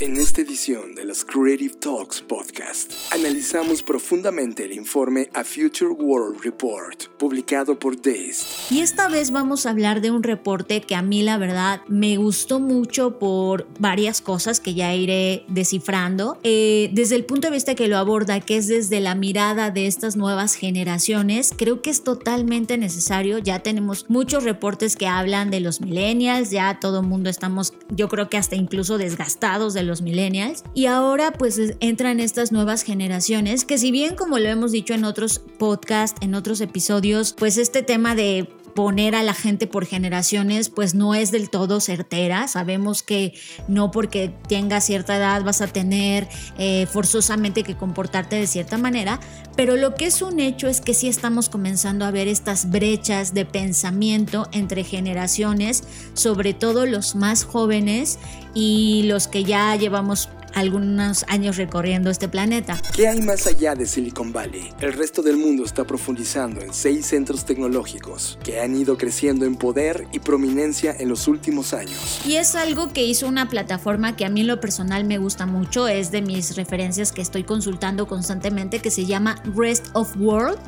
En esta edición de los Creative Talks Podcast, analizamos profundamente el informe A Future World Report, publicado por Dazed. Y esta vez vamos a hablar de un reporte que a mí la verdad me gustó mucho por varias cosas que ya iré descifrando. Eh, desde el punto de vista que lo aborda, que es desde la mirada de estas nuevas generaciones, creo que es totalmente necesario. Ya tenemos muchos reportes que hablan de los millennials, ya todo el mundo estamos, yo creo que hasta incluso desgastados de los millennials. Y ahora pues entran estas nuevas generaciones que si bien como lo hemos dicho en otros podcasts, en otros episodios, pues este tema de poner a la gente por generaciones pues no es del todo certera. Sabemos que no porque tengas cierta edad vas a tener eh, forzosamente que comportarte de cierta manera, pero lo que es un hecho es que sí estamos comenzando a ver estas brechas de pensamiento entre generaciones, sobre todo los más jóvenes y los que ya llevamos algunos años recorriendo este planeta. ¿Qué hay más allá de Silicon Valley? El resto del mundo está profundizando en seis centros tecnológicos que han ido creciendo en poder y prominencia en los últimos años. Y es algo que hizo una plataforma que a mí en lo personal me gusta mucho, es de mis referencias que estoy consultando constantemente, que se llama Rest of World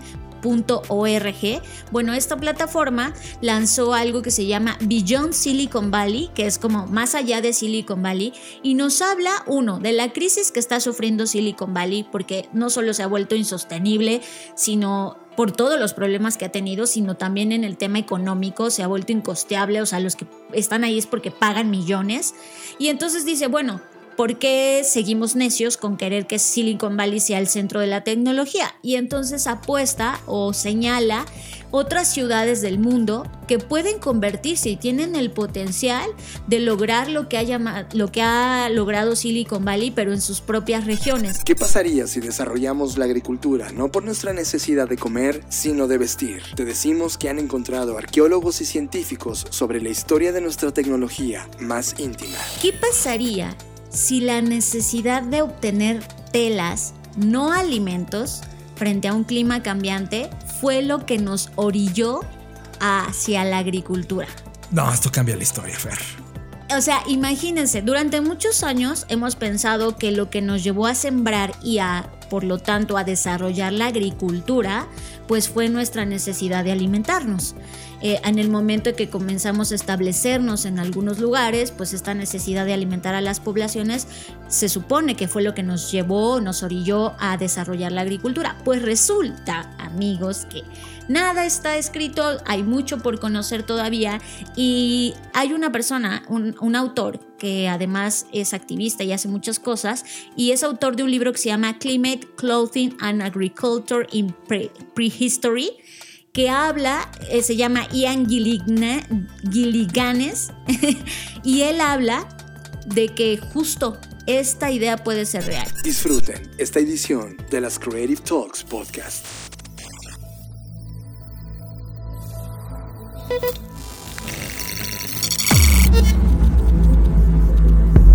Bueno, esta plataforma lanzó algo que se llama Beyond Silicon Valley, que es como más allá de Silicon Valley, y nos habla, uno, de la crisis que está sufriendo Silicon Valley, porque no solo se ha vuelto insostenible, sino por todos los problemas que ha tenido, sino también en el tema económico, se ha vuelto incosteable, o sea, los que están ahí es porque pagan millones. Y entonces dice, bueno, ¿por qué seguimos necios con querer que Silicon Valley sea el centro de la tecnología? Y entonces apuesta o señala otras ciudades del mundo que pueden convertirse y tienen el potencial de lograr lo que, ha lo que ha logrado Silicon Valley, pero en sus propias regiones. ¿Qué pasaría si desarrollamos la agricultura no por nuestra necesidad de comer, sino de vestir? Te decimos que han encontrado arqueólogos y científicos sobre la historia de nuestra tecnología más íntima. ¿Qué pasaría si la necesidad de obtener telas, no alimentos, frente a un clima cambiante, fue lo que nos orilló hacia la agricultura. No, esto cambia la historia, Fer. O sea, imagínense, durante muchos años hemos pensado que lo que nos llevó a sembrar y a, por lo tanto, a desarrollar la agricultura, pues fue nuestra necesidad de alimentarnos. Eh, en el momento que comenzamos a establecernos en algunos lugares, pues esta necesidad de alimentar a las poblaciones se supone que fue lo que nos llevó, nos orilló a desarrollar la agricultura. Pues resulta, amigos, que nada está escrito, hay mucho por conocer todavía y hay una persona, un, autor que además es activista y hace muchas cosas y es autor de un libro que se llama Climate, Clothing and Agriculture in Prehistory que habla, eh, se llama Ian Gilliganes, y él habla de que justo esta idea puede ser real. Disfruten esta edición de las Creative Talks Podcast.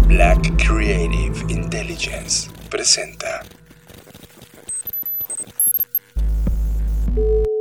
Black Creative Intelligence presenta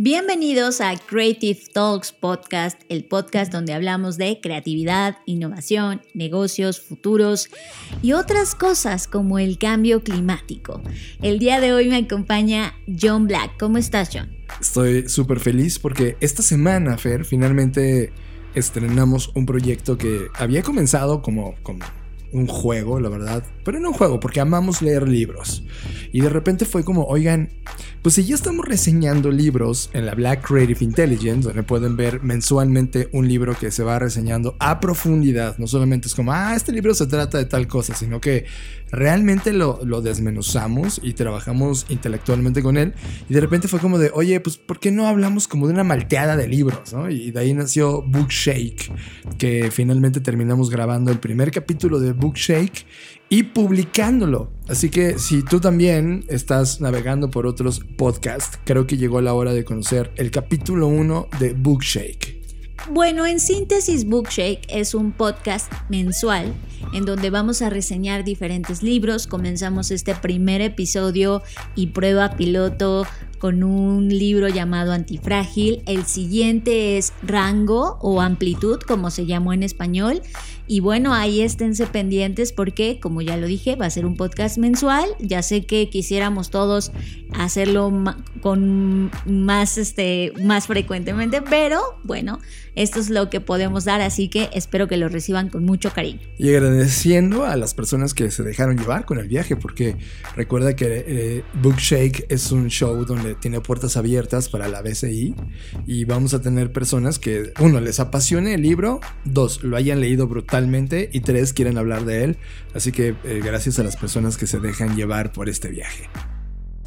Bienvenidos a Creative Talks Podcast, el podcast donde hablamos de creatividad, innovación, negocios, futuros y otras cosas como el cambio climático. El día de hoy me acompaña John Black. ¿Cómo estás, John? Estoy súper feliz porque esta semana, Fer, finalmente estrenamos un proyecto que había comenzado como, como un juego, la verdad. Pero no un juego, porque amamos leer libros. Y de repente fue como, oigan, pues si ya estamos reseñando libros en la Black Creative Intelligence, donde pueden ver mensualmente un libro que se va reseñando a profundidad, no solamente es como, ah, este libro se trata de tal cosa, sino que realmente lo, desmenuzamos y trabajamos intelectualmente con él. Y de repente fue como de, oye, pues ¿por qué no hablamos como de una malteada de libros? Y de ahí nació Bookshake, que finalmente terminamos grabando el primer capítulo de Bookshake y publicándolo. Así que si tú también estás navegando por otros podcasts, creo que llegó la hora de conocer el capítulo 1 de Bookshake. Bueno, en síntesis, Bookshake es un podcast mensual en donde vamos a reseñar diferentes libros. Comenzamos este primer episodio y prueba piloto con un libro llamado Antifrágil. El siguiente es Rango o Amplitud, como se llamó en español. Y bueno, ahí esténse pendientes porque, como ya lo dije, va a ser un podcast mensual. Ya sé que quisiéramos todos hacerlo con más, este, más frecuentemente, pero bueno, esto es lo que podemos dar, así que espero que lo reciban con mucho cariño. Y agradeciendo a las personas que se dejaron llevar con el viaje, porque recuerda que eh, Bookshake es un show donde tiene puertas abiertas para la BCI y vamos a tener personas que, uno, les apasione el libro, dos, lo hayan leído brutal y tres quieren hablar de él. Así que eh, gracias a las personas que se dejan llevar por este viaje.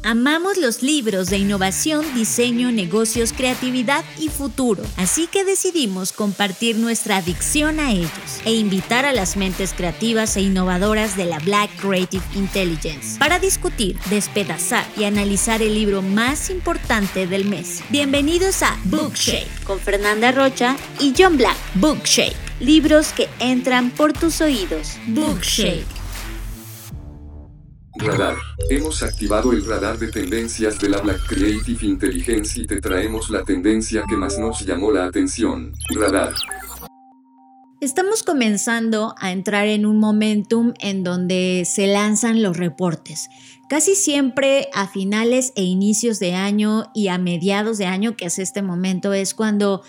Amamos los libros de innovación, diseño, negocios, creatividad y futuro, así que decidimos compartir nuestra adicción a ellos e invitar a las mentes creativas e innovadoras de la Black Creative Intelligence para discutir, despedazar y analizar el libro más importante del mes. Bienvenidos a Bookshake con Fernanda Rocha y John Black. Bookshake, libros que entran por tus oídos. Bookshake. Radar. Hemos activado el radar de tendencias de la Black Creative Intelligence y te traemos la tendencia que más nos llamó la atención. Radar. Estamos comenzando a entrar en un momentum en donde se lanzan los reportes. Casi siempre a finales e inicios de año y a mediados de año, que es este momento, es cuando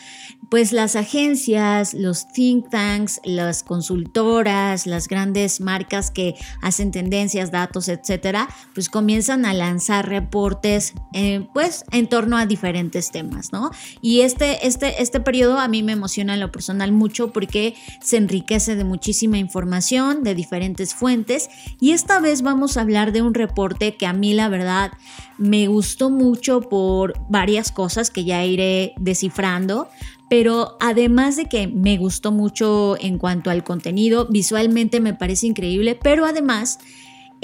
pues las agencias, los think tanks, las consultoras, las grandes marcas que hacen tendencias, datos, etcétera, pues comienzan a lanzar reportes eh, pues en torno a diferentes temas, ¿no? Y este, este, este periodo a mí me emociona en lo personal mucho porque se enriquece de muchísima información, de diferentes fuentes y esta vez vamos a hablar de un reporte que a mí la verdad me gustó mucho por varias cosas que ya iré descifrando pero además de que me gustó mucho en cuanto al contenido, visualmente me parece increíble, pero además...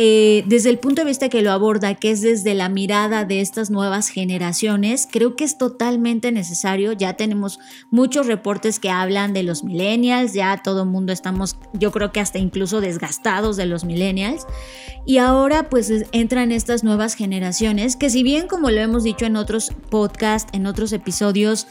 Eh, desde el punto de vista que lo aborda, que es desde la mirada de estas nuevas generaciones, creo que es totalmente necesario. Ya tenemos muchos reportes que hablan de los millennials, ya todo el mundo estamos, yo creo que hasta incluso desgastados de los millennials. Y ahora pues entran estas nuevas generaciones que si bien como lo hemos dicho en otros podcasts, en otros episodios,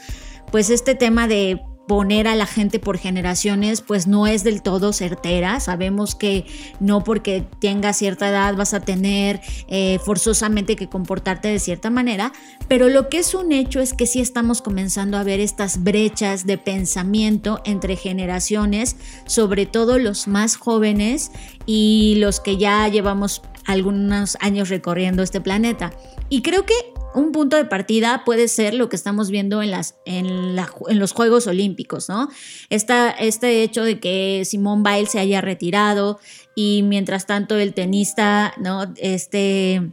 pues este tema de poner a la gente por generaciones pues no es del todo certera. Sabemos que no porque tengas cierta edad vas a tener eh, forzosamente que comportarte de cierta manera, pero lo que es un hecho es que sí estamos comenzando a ver estas brechas de pensamiento entre generaciones, sobre todo los más jóvenes y los que ya llevamos algunos años recorriendo este planeta. Y creo que un punto de partida puede ser lo que estamos viendo en, las, en, los Juegos Olímpicos, ¿no? este hecho de que Simón Biles se haya retirado y mientras tanto el tenista, ¿no? Este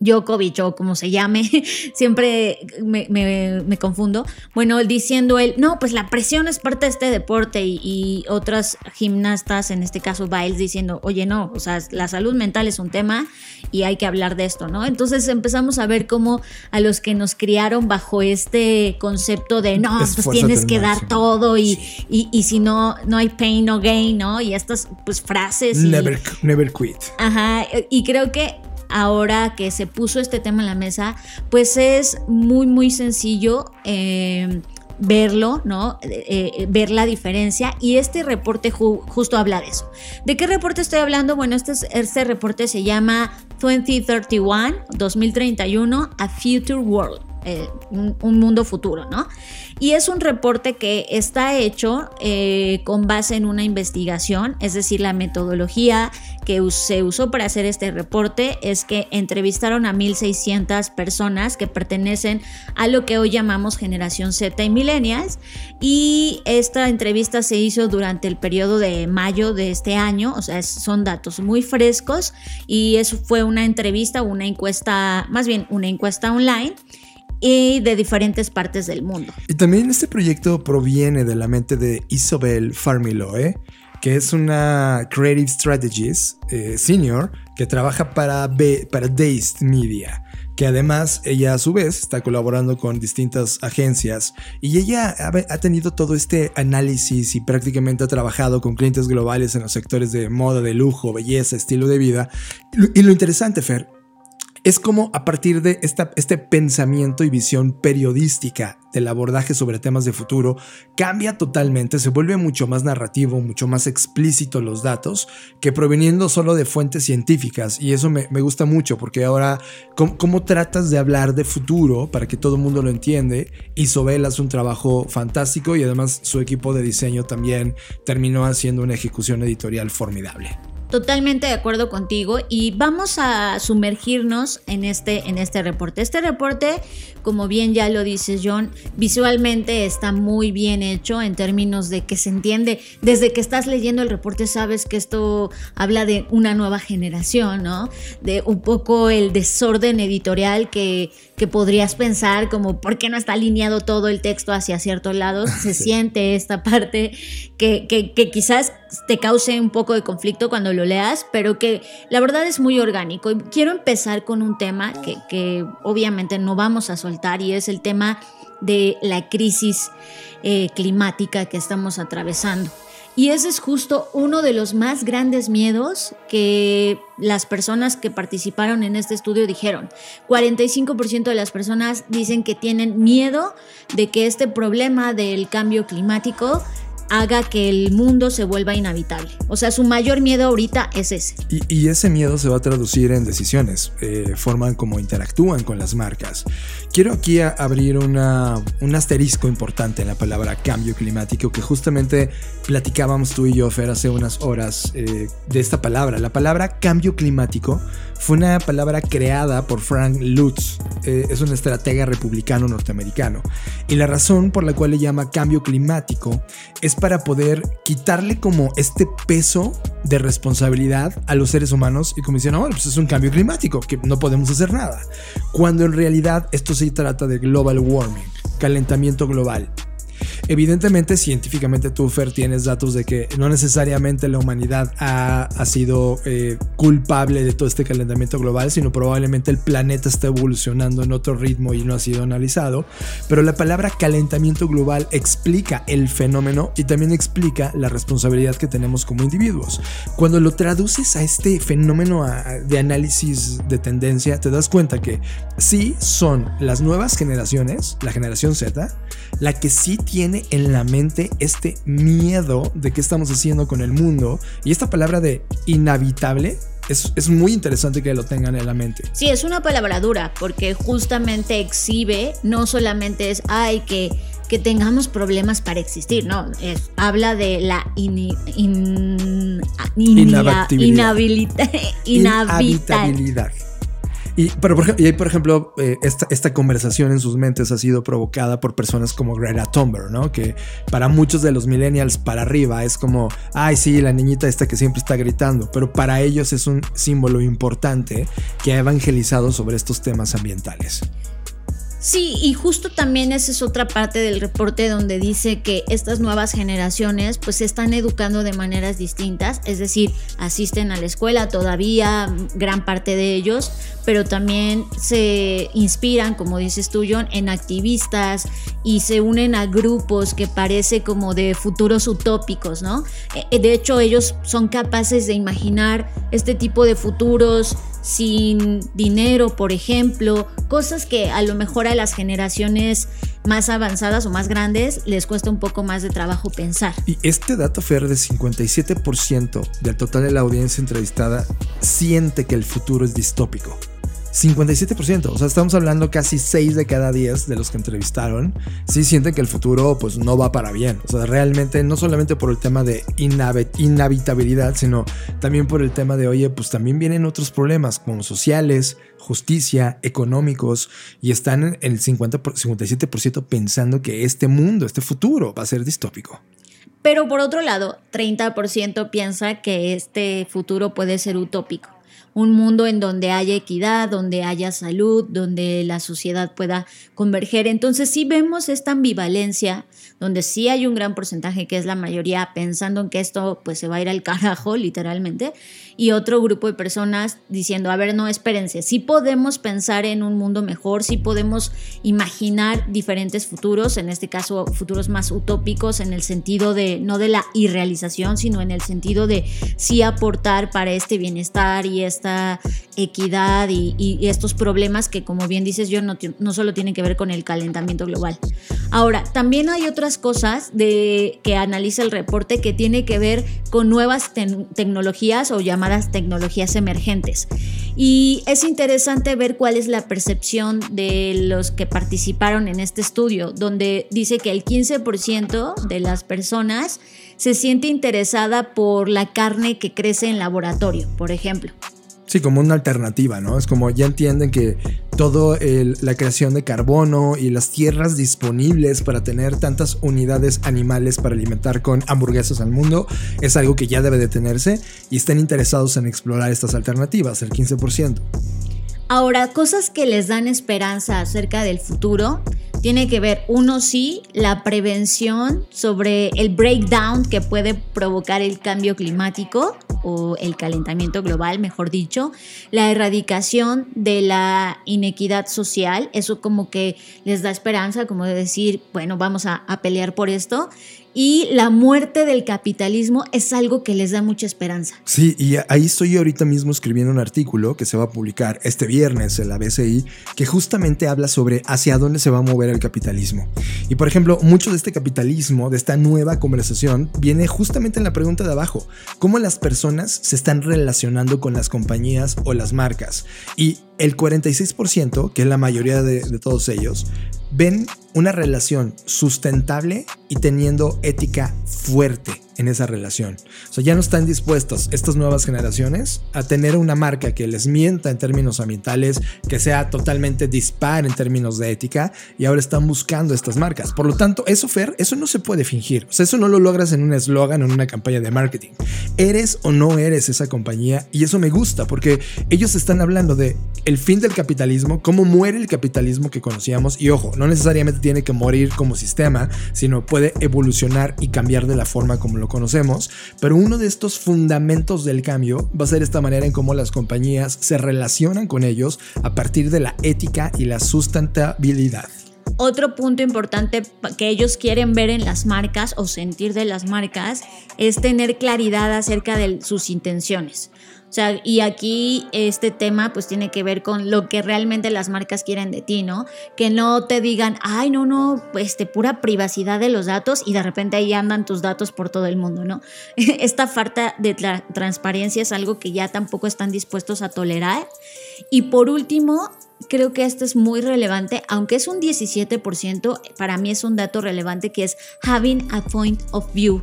Djokovic o como se llame, siempre me, confundo. Bueno, diciendo él, no, pues la presión es parte de este deporte y, otras gimnastas, en este caso Biles, diciendo, oye, no, o sea, la salud mental es un tema y hay que hablar de esto, ¿no? Entonces empezamos a ver cómo a los que nos criaron bajo este concepto de, no, pues tienes que dar todo y, y, si no, no hay pain, no gain, ¿no? Y estas, pues, frases. Never, never quit. Ajá, y creo que ahora que se puso este tema en la mesa, pues es muy, muy sencillo. Eh, verlo, ¿no? Eh, eh, ver la diferencia y este reporte justo habla de eso. ¿De qué reporte estoy hablando? Bueno, este, este reporte se llama 2031, 2031, A Future World. Un, mundo futuro, ¿no? Y es un reporte que está hecho eh, con base en una investigación, es decir, la metodología que se usó para hacer este reporte es que entrevistaron a 1.600 personas que pertenecen a lo que hoy llamamos generación Z y millennials. Y esta entrevista se hizo durante el periodo de mayo de este año, o sea, son datos muy frescos y eso fue una entrevista, una encuesta, más bien una encuesta online y de diferentes partes del mundo. Y también este proyecto proviene de la mente de Isabel Farmiloe, que es una Creative Strategist eh, Senior que trabaja para, B, para Dazed Media que además ella a su vez está colaborando con distintas agencias y ella ha, tenido todo este análisis y prácticamente ha trabajado con clientes globales en los sectores de moda, de lujo, belleza, estilo de vida. Y lo interesante, Fer, es como a partir de esta, este pensamiento y visión periodística del abordaje sobre temas de futuro cambia totalmente, se vuelve mucho más narrativo, mucho más explícito los datos que proveniendo solo de fuentes científicas y eso me, gusta mucho porque ahora ¿cómo, tratas de hablar de futuro para que todo el mundo lo entiende? Isobel hace un trabajo fantástico y además su equipo de diseño también terminó haciendo una ejecución editorial formidable. Totalmente de acuerdo contigo y vamos a sumergirnos en este, en este reporte. Este reporte, como bien ya lo dices John, visualmente está muy bien hecho en términos de que se entiende, desde que estás leyendo el reporte sabes que esto habla de una nueva generación, ¿no? De un poco el desorden editorial que, que podrías pensar como, ¿por qué no está alineado todo el texto hacia ciertos lados? Se siente esta parte que, que, que quizás te cause un poco de conflicto cuando lo leas, pero que la verdad es muy orgánico. Y quiero empezar con un tema que, obviamente no vamos a soltar y es el tema de la crisis eh, climática que estamos atravesando. Y ese es justo uno de los más grandes miedos que las personas que participaron en este estudio dijeron. 45% de las personas dicen que tienen miedo de que este problema del cambio climático haga que el mundo se vuelva inhabitable. O sea, su mayor miedo ahorita es ese. Y, ese miedo se va a traducir en decisiones, eh, forman como interactúan con las marcas. Quiero aquí abrir una, un asterisco importante en la palabra cambio climático que justamente platicábamos tú y yo, Fer, hace unas horas eh, de esta palabra. La palabra cambio climático fue una palabra creada por Frank Lutz, eh, es un estratega republicano norteamericano. Y la razón por la cual le llama cambio climático es para poder quitarle como este peso de responsabilidad a los seres humanos y como dicen, no, pues es un cambio climático, que no podemos hacer nada. Cuando en realidad esto se trata de global warming, calentamiento global. Evidentemente, científicamente tú, Fer, tienes datos de que no necesariamente la humanidad ha, sido eh, culpable de todo este calentamiento global, sino probablemente el planeta está evolucionando en otro ritmo y no ha sido analizado. Pero la palabra calentamiento global explica el fenómeno y también explica la responsabilidad que tenemos como individuos. Cuando lo traduces a este fenómeno de análisis de tendencia, te das cuenta que sí son las nuevas generaciones, la generación Z, la que sí tiene en la mente este miedo de qué estamos haciendo con el mundo. Y esta palabra de inhabitable es, muy interesante que lo tengan en la mente. Sí, es una palabra dura porque justamente exhibe, no solamente es, ay, que, que tengamos problemas para existir, no, es, habla de la inhabitabilidad. inhabitabilidad. Y, pero por, ejemplo, eh, esta, esta, conversación en sus mentes ha sido provocada por personas como Greta Thunberg, ¿no? Que para muchos de los millennials para arriba es como, ay, sí, la niñita esta que siempre está gritando, pero para ellos es un símbolo importante que ha evangelizado sobre estos temas ambientales. Sí, y justo también esa es otra parte del reporte donde dice que estas nuevas generaciones pues se están educando de maneras distintas, es decir, asisten a la escuela todavía, gran parte de ellos, pero también se inspiran, como dices tú, John, en activistas y se unen a grupos que parece como de futuros utópicos, ¿no? Eh, de hecho, ellos son capaces de imaginar este tipo de futuros sin dinero, por ejemplo, cosas que a lo mejor a las generaciones más avanzadas o más grandes les cuesta un poco más de trabajo pensar. Y este dato Fer de 57% del total de la audiencia entrevistada siente que el futuro es distópico. 57%, o sea, estamos hablando casi 6 de cada 10 de los que entrevistaron, sí sienten que el futuro pues no va para bien, o sea, realmente no solamente por el tema de inhabitabilidad, sino también por el tema de, oye, pues también vienen otros problemas como sociales, justicia, económicos, y están en el 50, 57% pensando que este mundo, este futuro va a ser distópico. Pero por otro lado, 30% piensa que este futuro puede ser utópico. Un mundo en donde haya equidad, donde haya salud, donde la sociedad pueda converger. Entonces sí vemos esta ambivalencia, donde sí hay un gran porcentaje que es la mayoría pensando en que esto pues se va a ir al carajo literalmente y otro grupo de personas diciendo, a ver, no, espérense, sí podemos pensar en un mundo mejor, sí podemos imaginar diferentes futuros, en este caso futuros más utópicos en el sentido de, no de la irrealización, sino en el sentido de sí aportar para este bienestar y esta equidad y, estos problemas que, como bien dices yo, no, no solo tienen que ver con el calentamiento global. Ahora, también hay otras cosas de, que analiza el reporte que tiene que ver con nuevas tecnologías o llamadas tecnologías emergentes. Y es interesante ver cuál es la percepción de los que participaron en este estudio, donde dice que el 15% de las personas se siente interesada por la carne que crece en laboratorio, por ejemplo. Sí, como una alternativa, ¿no? Es como ya entienden que todo la creación de carbono y las tierras disponibles para tener tantas unidades animales para alimentar con hamburguesas al mundo es algo que ya debe detenerse y están interesados en explorar estas alternativas, el 15%. Ahora, cosas que les dan esperanza acerca del futuro tiene que ver, uno sí, la prevención sobre el breakdown que puede provocar el cambio climático o el calentamiento global, mejor dicho, la erradicación de la inequidad social, eso como que les da esperanza, como de decir, bueno, vamos a, a pelear por esto y la muerte del capitalismo es algo que les da mucha esperanza. Sí, y ahí estoy ahorita mismo escribiendo un artículo que se va a publicar este viernes en la BCI que justamente habla sobre hacia dónde se va a mover el capitalismo. Y por ejemplo, mucho de este capitalismo, de esta nueva conversación, viene justamente en la pregunta de abajo, ¿cómo las personas se están relacionando con las compañías o las marcas? Y el 46%, que es la mayoría de, de todos ellos, ven una relación sustentable y teniendo ética fuerte en esa relación. O sea, ya no están dispuestos estas nuevas generaciones a tener una marca que les mienta en términos ambientales, que sea totalmente dispar en términos de ética, y ahora están buscando estas marcas. Por lo tanto, eso, Fer, eso no se puede fingir. O sea, eso no lo logras en un eslogan o en una campaña de marketing. Eres o no eres esa compañía, y eso me gusta, porque ellos están hablando de el fin del capitalismo, cómo muere el capitalismo que conocíamos, y ojo, no necesariamente tiene que morir como sistema, sino puede evolucionar y cambiar de la forma como lo conocemos, pero uno de estos fundamentos del cambio va a ser esta manera en cómo las compañías se relacionan con ellos a partir de la ética y la sustentabilidad. Otro punto importante que ellos quieren ver en las marcas o sentir de las marcas es tener claridad acerca de sus intenciones. O sea, y aquí este tema pues tiene que ver con lo que realmente las marcas quieren de ti, ¿no? Que no te digan, ay, no, no, de pura privacidad de los datos y de repente ahí andan tus datos por todo el mundo, ¿no? Esta falta de transparencia es algo que ya tampoco están dispuestos a tolerar. Y por último, creo que esto es muy relevante, aunque es un 17%, para mí es un dato relevante que es having a point of view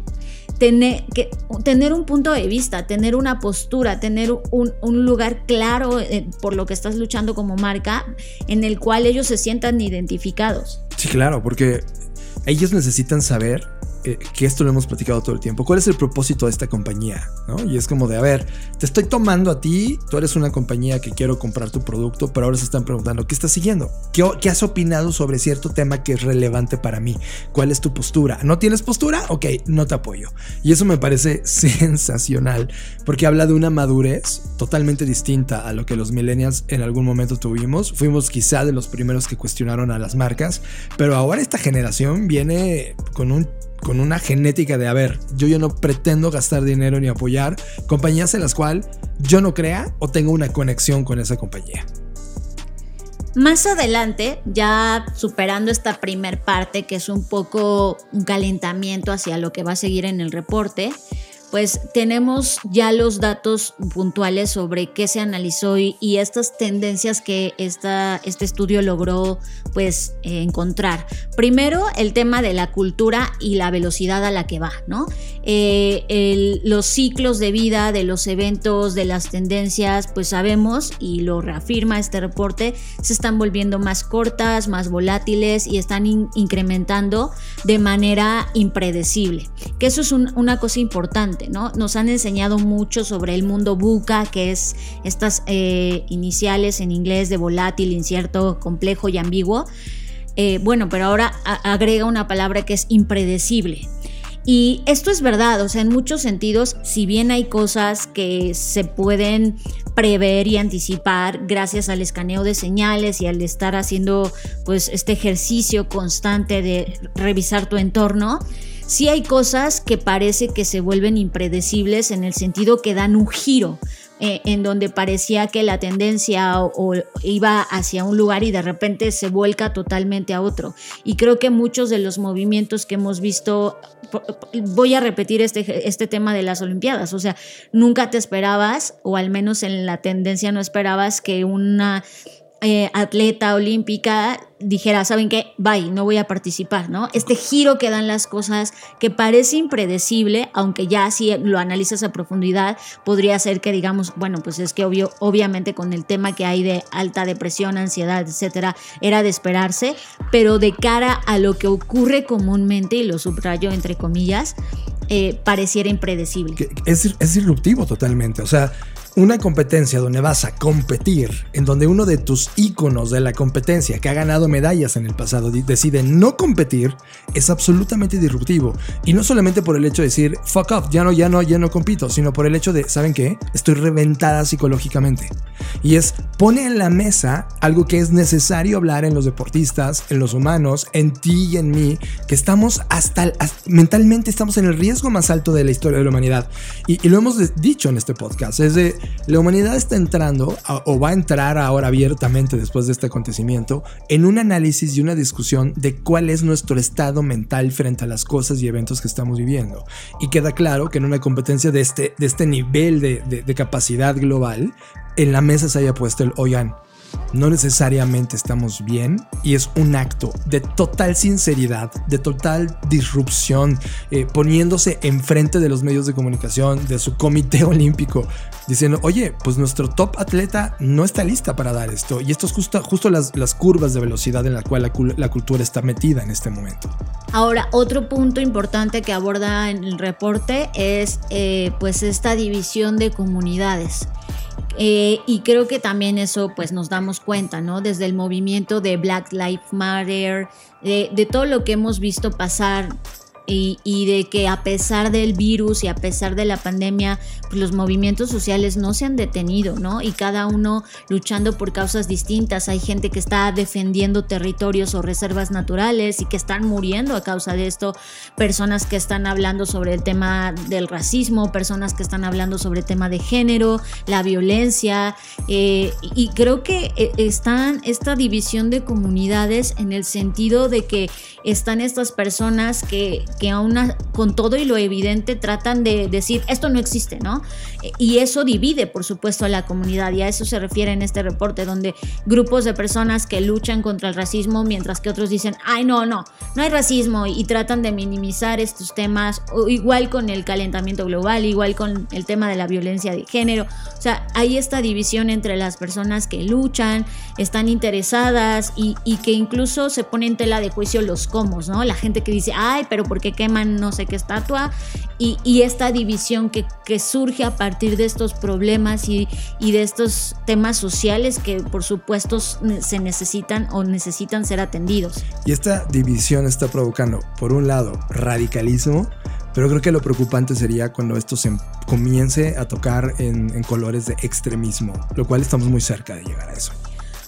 tener, que, tener un punto de vista, tener una postura, tener un, lugar claro eh, por lo que estás luchando como marca en el cual ellos se sientan identificados. Sí, claro, porque ellos necesitan saber eh, que esto lo hemos platicado todo el tiempo. ¿Cuál es el propósito de esta compañía? Y es como de, a ver, te estoy tomando a ti, tú eres una compañía que quiero comprar tu producto, pero ahora se están preguntando, ¿qué estás siguiendo? ¿Qué, ¿Qué, has opinado sobre cierto tema que es relevante para mí? ¿Cuál es tu postura? ¿No tienes postura? Ok, no te apoyo. Y eso me parece sensacional, porque habla de una madurez totalmente distinta a lo que los millennials en algún momento tuvimos. Fuimos quizá de los primeros que cuestionaron a las marcas, pero ahora esta generación viene con un con una genética de, a ver, yo ya no pretendo gastar dinero ni apoyar compañías en las cuales yo no crea o tengo una conexión con esa compañía. Más adelante, ya superando esta primer parte, que es un poco un calentamiento hacia lo que va a seguir en el reporte, pues tenemos ya los datos puntuales sobre qué se analizó y, estas tendencias que esta, este estudio logró pues eh, encontrar. Primero, el tema de la cultura y la velocidad a la que va, ¿no? Eh, los ciclos de vida de los eventos, de las tendencias, pues sabemos y lo reafirma este reporte, se están volviendo más cortas, más volátiles y están incrementando de manera impredecible. Que eso es una cosa importante ¿no? Nos han enseñado mucho sobre el mundo buca, que es estas eh, iniciales en inglés de volátil, incierto, complejo y ambiguo. Eh, bueno, pero ahora agrega una palabra que es impredecible. Y esto es verdad, o sea, en muchos sentidos, si bien hay cosas que se pueden prever y anticipar gracias al escaneo de señales y al estar haciendo pues este ejercicio constante de revisar tu entorno, sí hay cosas que parece que se vuelven impredecibles en el sentido que dan un giro. Eh, en donde parecía que la tendencia o, iba hacia un lugar y de repente se vuelca totalmente a otro. Y creo que muchos de los movimientos que hemos visto, voy a repetir este, este tema de las Olimpiadas, o sea, nunca te esperabas, o al menos en la tendencia no esperabas que una eh, atleta olímpica dijera, ¿saben qué? Bye, no voy a participar, ¿no? Este giro que dan las cosas que parece impredecible, aunque ya si lo analizas a profundidad, podría ser que digamos, bueno, pues es que obvio, obviamente con el tema que hay de alta depresión, ansiedad, etcétera, era de esperarse, pero de cara a lo que ocurre comúnmente, y lo subrayo entre comillas, eh, pareciera impredecible. Es, es disruptivo totalmente, o sea, una competencia donde vas a competir, en donde uno de tus íconos de la competencia que ha ganado medallas en el pasado decide no competir, es absolutamente disruptivo. Y no solamente por el hecho de decir, fuck off, ya no, ya no, ya no compito, sino por el hecho de, ¿saben qué? Estoy reventada psicológicamente. Y es, pone en la mesa algo que es necesario hablar en los deportistas, en los humanos, en ti y en mí, que estamos hasta, mentalmente estamos en el riesgo más alto de la historia de la humanidad. Y, y lo hemos dicho en este podcast, es de la humanidad está entrando, o va a entrar ahora abiertamente después de este acontecimiento, en un análisis y una discusión de cuál es nuestro estado mental frente a las cosas y eventos que estamos viviendo. Y queda claro que en una competencia de este, de este nivel de, de capacidad global, en la mesa se haya puesto el, oigan, no necesariamente estamos bien y es un acto de total sinceridad, de total disrupción, eh, poniéndose enfrente de los medios de comunicación, de su comité olímpico, diciendo, oye, pues nuestro top atleta no está lista para dar esto. Y esto es justo, justo las, curvas de velocidad en la cual la, cultura está metida en este momento. Ahora, otro punto importante que aborda en el reporte es eh, pues esta división de comunidades. Eh, y creo que también eso pues nos damos cuenta, ¿no? Desde el movimiento de Black Lives Matter, de todo lo que hemos visto pasar y, de que a pesar del virus y a pesar de la pandemia, pues los movimientos sociales no se han detenido, ¿no? Y cada uno luchando por causas distintas. Hay gente que está defendiendo territorios o reservas naturales y que están muriendo a causa de esto. Personas que están hablando sobre el tema del racismo, personas que están hablando sobre el tema de género, la violencia. Eh, y creo que eh, están esta división de comunidades en el sentido de que están estas personas que, que aún con todo y lo evidente tratan de decir esto no existe, ¿no? Y eso divide, por supuesto, a la comunidad y a eso se refiere en este reporte, donde grupos de personas que luchan contra el racismo, mientras que otros dicen, ay, no, no, no hay racismo y tratan de minimizar estos temas, igual con el calentamiento global, igual con el tema de la violencia de género. O sea, hay esta división entre las personas que luchan, están interesadas y, y que incluso se ponen en tela de juicio los comos, ¿no? La gente que dice, ay, pero ¿por qué queman no sé qué estatua y, esta división que, surge a partir de estos problemas y, y, de estos temas sociales que por supuesto se necesitan o necesitan ser atendidos. Y esta división está provocando, por un lado, radicalismo, pero creo que lo preocupante sería cuando esto se comience a tocar en, en colores de extremismo, lo cual estamos muy cerca de llegar a eso.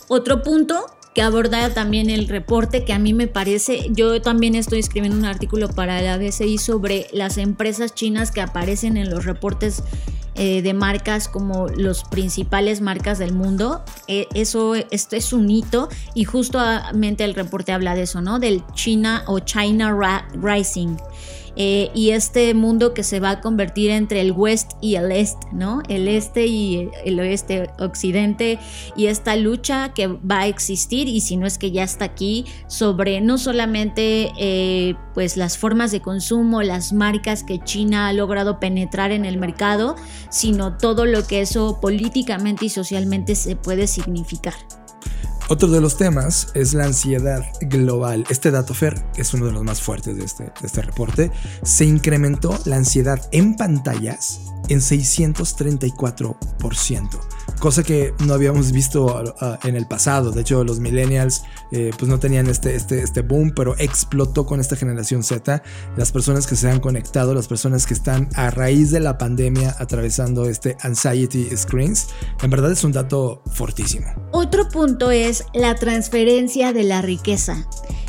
Otro punto que aborda también el reporte que a mí me parece, yo también estoy escribiendo un artículo para la BCI sobre las empresas chinas que aparecen en los reportes eh, de marcas como los principales marcas del mundo. Eh, eso esto es un hito y justamente el reporte habla de eso, ¿no? Del China o China Rising. Eh, y este mundo que se va a convertir entre el West y el Est, ¿no? El Este y el Oeste, Occidente, y esta lucha que va a existir, y si no es que ya está aquí, sobre no solamente eh, pues las formas de consumo, las marcas que China ha logrado penetrar en el mercado, sino todo lo que eso políticamente y socialmente se puede significar. Otro de los temas es la ansiedad global. Este dato FER, que es uno de los más fuertes de este, de este reporte, se incrementó la ansiedad en pantallas en 634%, cosa que no habíamos visto en el pasado. De hecho, los millennials eh, pues no tenían este, este, este boom, pero explotó con esta generación Z. Las personas que se han conectado, las personas que están a raíz de la pandemia atravesando este anxiety screens, en verdad es un dato fortísimo. Otro punto es la transferencia de la riqueza.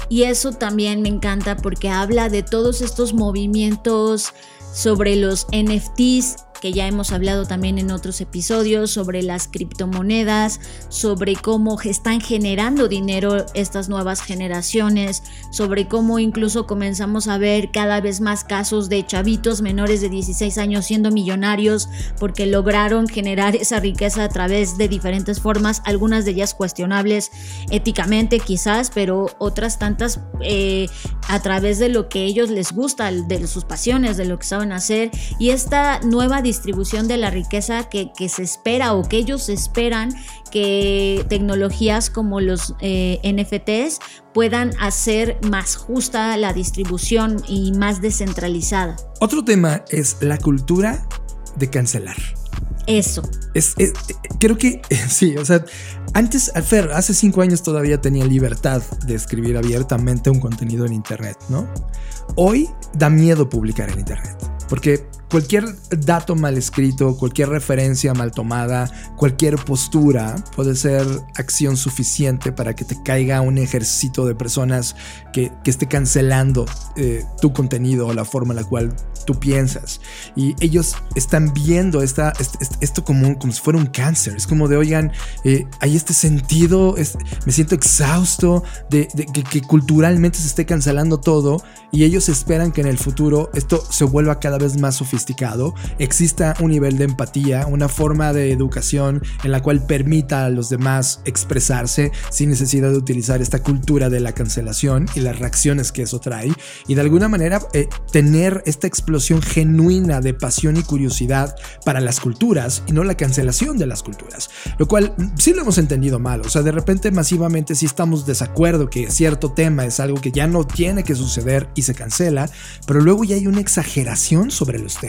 Y eso también me encanta porque habla de todos estos movimientos sobre los NFTs que ya hemos hablado también en otros episodios sobre las criptomonedas, sobre cómo están generando dinero estas nuevas generaciones, sobre cómo incluso comenzamos a ver cada vez más casos de chavitos menores de 16 años siendo millonarios porque lograron generar esa riqueza a través de diferentes formas, algunas de ellas cuestionables éticamente quizás, pero otras tantas eh, a través de lo que ellos les gusta, de sus pasiones, de lo que saben hacer. Y esta nueva distribución de la riqueza que, se espera o que ellos esperan que tecnologías como los eh, NFTs puedan hacer más justa la distribución y más descentralizada. Otro tema es la cultura de cancelar. Eso. Es, creo que sí, o sea, antes, Fer, hace cinco años todavía tenía libertad de escribir abiertamente un contenido en Internet, ¿no? Hoy da miedo publicar en Internet, porque Cualquier dato mal escrito, cualquier referencia mal tomada, cualquier postura puede ser acción suficiente para que te caiga un ejército de personas que, esté cancelando eh, tu contenido o la forma en la cual tú piensas. Y ellos están viendo esta, esto como, como si fuera un cáncer. Es como de, oigan, eh, hay este sentido, me siento exhausto de, que, que culturalmente se esté cancelando todo y ellos esperan que en el futuro esto se vuelva cada vez más sofisticado exista un nivel de empatía, una forma de educación en la cual permita a los demás expresarse sin necesidad de utilizar esta cultura de la cancelación y las reacciones que eso trae, y de alguna manera eh, tener esta explosión genuina de pasión y curiosidad para las culturas y no la cancelación de las culturas, lo cual sí lo hemos entendido mal, o sea, de repente masivamente sí estamos desacuerdo que cierto tema es algo que ya no tiene que suceder y se cancela, pero luego ya hay una exageración sobre los temas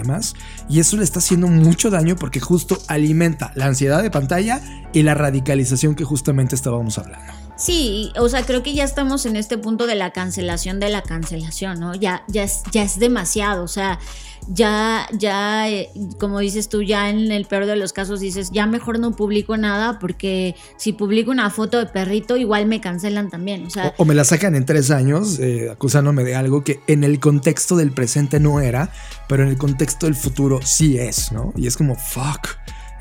y eso le está haciendo mucho daño porque justo alimenta la ansiedad de pantalla y la radicalización que justamente estábamos hablando. Sí, o sea, creo que ya estamos en este punto de la cancelación de la cancelación, ¿no? Ya, ya, es, ya es demasiado, o sea, ya, ya, eh, como dices tú, ya en el peor de los casos dices, ya mejor no publico nada porque si publico una foto de perrito igual me cancelan también, o sea. O, me la sacan en tres años eh, acusándome de algo que en el contexto del presente no era, pero en el contexto del futuro sí es, ¿no? Y es como, fuck,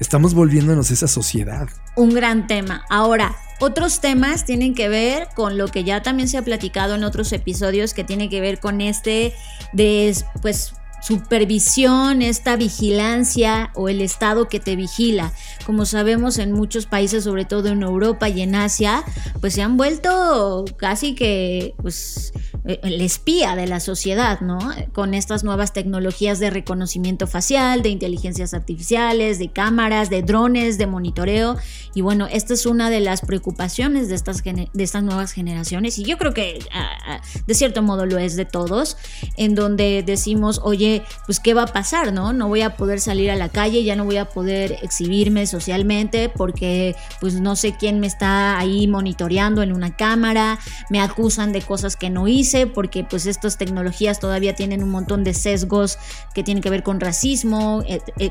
estamos volviéndonos esa sociedad. Un gran tema. Ahora, otros temas tienen que ver con lo que ya también se ha platicado en otros episodios, que tiene que ver con este de, pues, supervisión, esta vigilancia o el Estado que te vigila. Como sabemos en muchos países, sobre todo en Europa y en Asia, pues se han vuelto casi que pues, eh, el espía de la sociedad, ¿no? Con estas nuevas tecnologías de reconocimiento facial, de inteligencias artificiales, de cámaras, de drones, de monitoreo. Y bueno, esta es una de las preocupaciones de estas, de estas nuevas generaciones y yo creo que ah, ah, de cierto modo lo es de todos, en donde decimos, oye, pues qué va a pasar, ¿no? No voy a poder salir a la calle, ya no voy a poder exhibirme socialmente porque pues no sé quién me está ahí monitoreando en una cámara, me acusan de cosas que no hice porque pues estas tecnologías todavía tienen un montón de sesgos que tienen que ver con racismo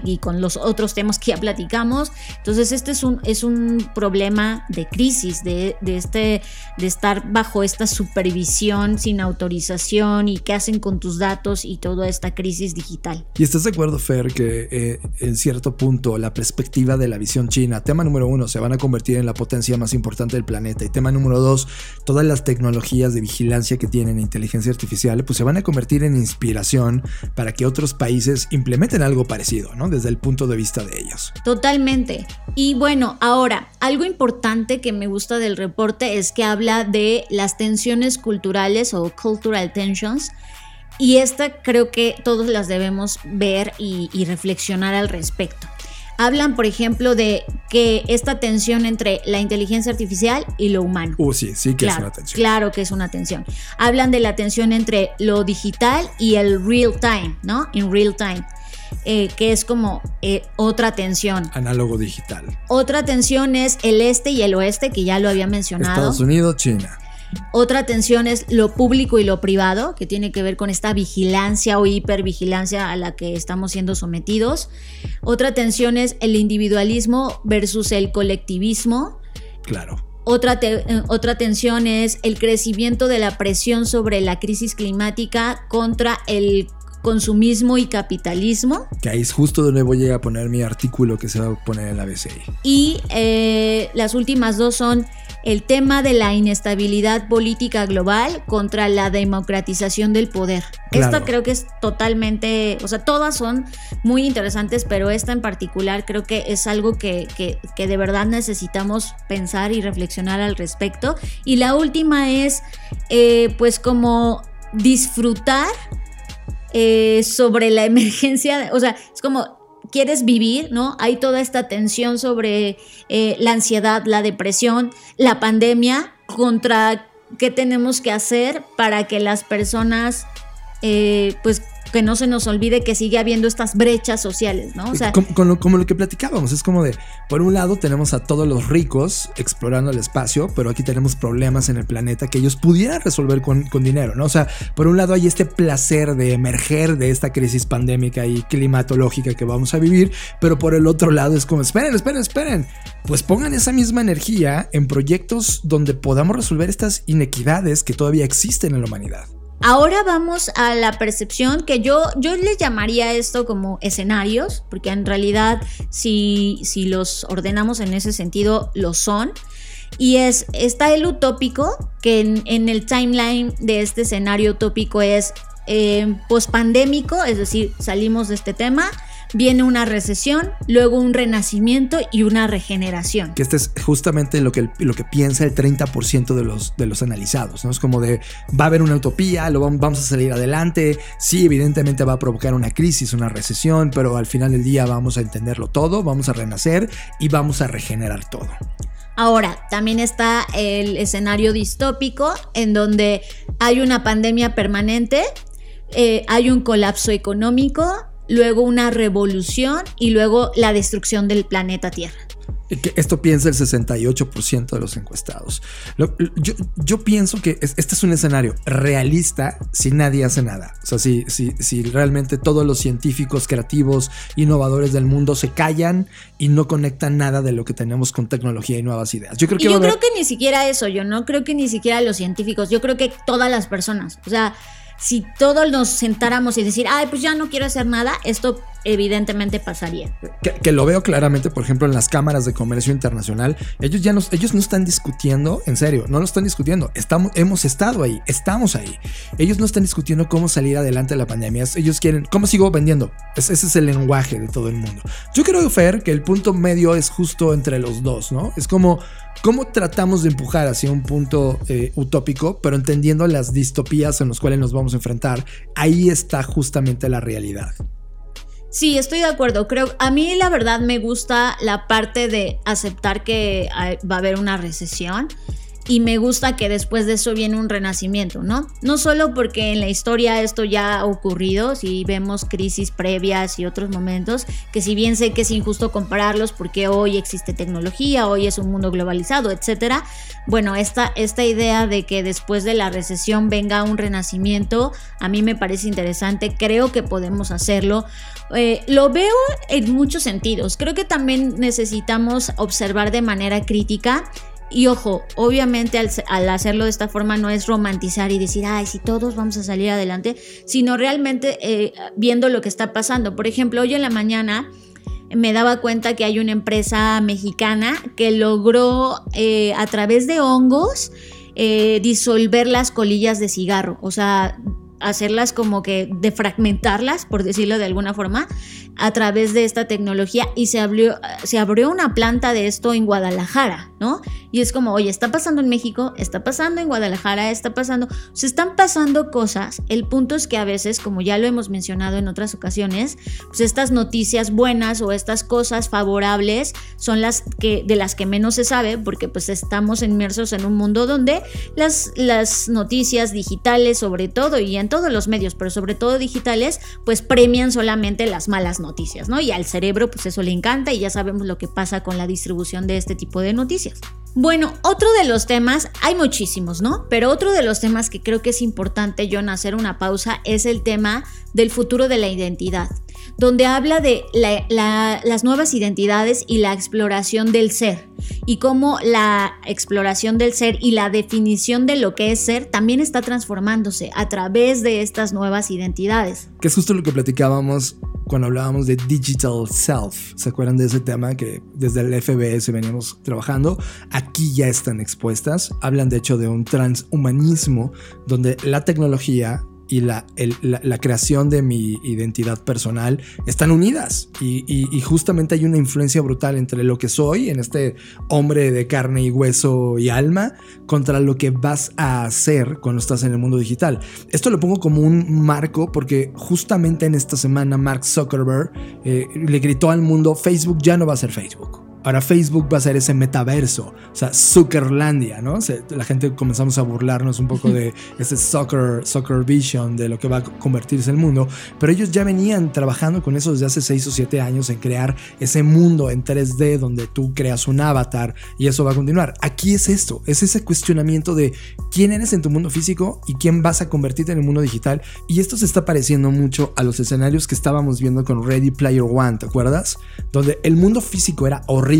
y con los otros temas que ya platicamos. Entonces este es un, es un problema de crisis, de, este, de estar bajo esta supervisión sin autorización y qué hacen con tus datos y toda esta crisis digital. ¿Y estás de acuerdo, Fer, que eh, en cierto punto la perspectiva de la visión china, tema número uno, se van a convertir en la potencia más importante del planeta, y tema número dos, todas las tecnologías de vigilancia que tienen inteligencia artificial, pues se van a convertir en inspiración para que otros países implementen algo parecido, ¿no? Desde el punto de vista de ellos. Totalmente. Y bueno, ahora, algo importante que me gusta del reporte es que habla de las tensiones culturales o cultural tensions y esta creo que todos las debemos ver y, reflexionar al respecto. hablan, por ejemplo, de que esta tensión entre la inteligencia artificial y lo humano. Uh, sí, sí que claro, es una tensión. Claro que es una tensión. Hablan de la tensión entre lo digital y el real time, ¿no? In real time. Eh, que es como eh, otra tensión. Análogo digital. Otra tensión es el este y el oeste, que ya lo había mencionado. Estados Unidos, China. Otra tensión es lo público y lo privado, que tiene que ver con esta vigilancia o hipervigilancia a la que estamos siendo sometidos. Otra tensión es el individualismo versus el colectivismo. Claro. Otra, te- eh, otra tensión es el crecimiento de la presión sobre la crisis climática contra el consumismo y capitalismo. Que ahí es justo donde voy a poner mi artículo que se va a poner en la BCI. Y eh, las últimas dos son el tema de la inestabilidad política global contra la democratización del poder. Esta creo que es totalmente, o sea, todas son muy interesantes, pero esta en particular creo que es algo que, que- que de verdad necesitamos pensar y reflexionar al respecto. Y la última es, eh, pues, como disfrutar eh, sobre la emergencia, o sea, es como quieres vivir, ¿no? Hay toda esta tensión sobre eh, la ansiedad, la depresión, la pandemia, contra qué tenemos que hacer para que las personas, eh, pues, que no se nos olvide que sigue habiendo estas brechas sociales, ¿no? O sea, como, lo, como lo que platicábamos, es como de, por un lado tenemos a todos los ricos explorando el espacio, pero aquí tenemos problemas en el planeta que ellos pudieran resolver con, con dinero, ¿no? O sea, por un lado hay este placer de emerger de esta crisis pandémica y climatológica que vamos a vivir, pero por el otro lado es como, esperen, esperen, esperen, pues pongan esa misma energía en proyectos donde podamos resolver estas inequidades que todavía existen en la humanidad. Ahora vamos a la percepción que yo, yo le llamaría esto como escenarios, porque en realidad si, si los ordenamos en ese sentido, lo son. Y es, está el utópico, que en, en el timeline de este escenario utópico es eh, pospandémico, es decir, salimos de este tema, viene una recesión, luego un renacimiento y una regeneración. Que este es justamente lo que, lo que piensa el 30% de los, de los analizados, ¿no? Es como de, va a haber una utopía, lo vam- vamos a salir adelante, sí, evidentemente va a provocar una crisis, una recesión, pero al final del día vamos a entenderlo todo, vamos a renacer y vamos a regenerar todo. Ahora, también está el escenario distópico en donde hay una pandemia permanente, eh, hay un colapso económico, luego una revolución y luego la destrucción del planeta Tierra. Y esto piensa el 68% de los encuestados. Yo, yo pienso que es- este es un escenario realista si nadie hace nada. O sea, si, si, si realmente todos los científicos creativos, innovadores del mundo se callan y no conectan nada de lo que tenemos con tecnología y nuevas ideas. Yo creo Y que a yo haber- creo que ni siquiera eso, yo no creo que ni siquiera los científicos, yo creo que todas las personas, o sea, si todos nos sentáramos y decir, ay, pues ya no quiero hacer nada, esto evidentemente pasaría. que, que lo veo claramente, por ejemplo, en las cámaras de comercio internacional. Ellos ya nos, ellos no están discutiendo, en serio, no lo están discutiendo. Estamos, hemos estado ahí, estamos ahí. Ellos no están discutiendo cómo salir adelante de la pandemia. Ellos quieren, ¿cómo sigo vendiendo? Es- ese es el lenguaje de todo el mundo. Yo creo, Fer, que el punto medio es justo entre los dos, ¿no? Es como, ¿cómo tratamos de empujar hacia un punto eh, utópico, pero entendiendo las distopías en las cuales nos vamos a enfrentar? Ahí está justamente la realidad. Sí, estoy de acuerdo. Creo, a mí la verdad me gusta la parte de aceptar que va a haber una recesión y me gusta que después de eso viene un renacimiento, ¿no? No solo porque en la historia esto ya ha ocurrido, si vemos crisis previas y otros momentos, que si bien sé que es injusto compararlos porque hoy existe tecnología, hoy es un mundo globalizado, etcétera. Bueno, esta, esta idea de que después de la recesión venga un renacimiento, a mí me parece interesante, creo que podemos hacerlo. Eh, lo veo en muchos sentidos. Creo que también necesitamos observar de manera crítica. Y ojo, obviamente al, hacerlo de esta forma no es romantizar y decir, ay, si todos vamos a salir adelante, sino realmente eh, viendo lo que está pasando. Por ejemplo, hoy en la mañana me daba cuenta que hay una empresa mexicana que logró eh, a través de hongos eh, disolver las colillas de cigarro. O sea, hacerlas como que defragmentarlas, por decirlo de alguna forma, a través de esta tecnología y se abrió, se abrió una planta de esto en Guadalajara. ¿No? Y es como, oye, está pasando en México, está pasando en Guadalajara, está pasando, se están pasando cosas. El punto es que a veces, como ya lo hemos mencionado en otras ocasiones, pues estas noticias buenas o estas cosas favorables son las que de las que menos se sabe porque pues estamos inmersos en un mundo donde las, las noticias digitales sobre todo y en todos los medios, pero sobre todo digitales, pues premian solamente las malas noticias, ¿no? Y al cerebro pues eso le encanta y ya sabemos lo que pasa con la distribución de este tipo de noticias. Bueno, otro de los temas, hay muchísimos, ¿no? Pero otro de los temas que creo que es importante, John, hacer una pausa es el tema del futuro de la identidad, donde habla de las nuevas identidades y la exploración del ser, y cómo la exploración del ser y la definición de lo que es ser también está transformándose a través de estas nuevas identidades. Que es justo lo que platicábamos cuando hablábamos de digital self. ¿Se acuerdan de ese tema que desde el FBS veníamos trabajando? Aquí ya están expuestas. Hablan de hecho de un transhumanismo donde la tecnología y la, la, creación de mi identidad personal están unidas y, justamente hay una influencia brutal entre lo que soy en este hombre de carne y hueso y alma contra lo que vas a hacer cuando estás en el mundo digital. Esto lo pongo como un marco porque justamente en esta semana Mark Zuckerberg eh, le gritó al mundo Facebook ya no va a ser Facebook. Ahora Facebook va a ser ese metaverso, o sea, Zuckerlandia, ¿no? la gente comenzamos a burlarnos un poco de ese soccer, soccer vision de lo que va a convertirse el mundo, pero ellos ya venían trabajando con eso desde hace 6 o 7 años en crear ese mundo en 3D donde tú creas un avatar y eso va a continuar. Aquí es esto, es ese cuestionamiento de quién eres en tu mundo físico y quién vas a convertirte en el mundo digital y esto se está pareciendo mucho a los escenarios que estábamos viendo con Ready Player One, ¿te acuerdas? Donde el mundo físico era horrible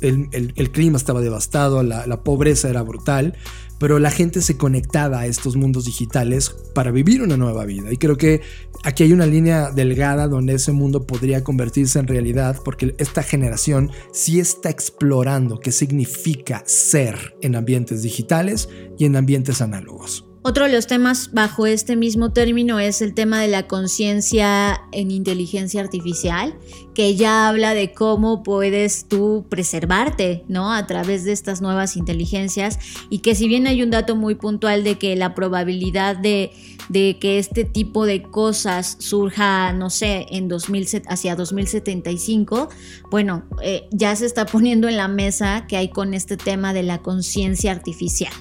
el, clima estaba devastado, la, pobreza era brutal, pero la gente se conectaba a estos mundos digitales para vivir una nueva vida. Y creo que aquí hay una línea delgada donde ese mundo podría convertirse en realidad, porque esta generación sí está explorando qué significa ser en ambientes digitales y en ambientes análogos. Otro de los temas bajo este mismo término es el tema de la conciencia en inteligencia artificial, que ya habla de cómo puedes tú preservarte, ¿no? A través de estas nuevas inteligencias y que si bien hay un dato muy puntual de que la probabilidad de, que este tipo de cosas surja, no sé, en 2000, hacia 2075, bueno, eh, ya se está poniendo en la mesa que hay con este tema de la conciencia artificial.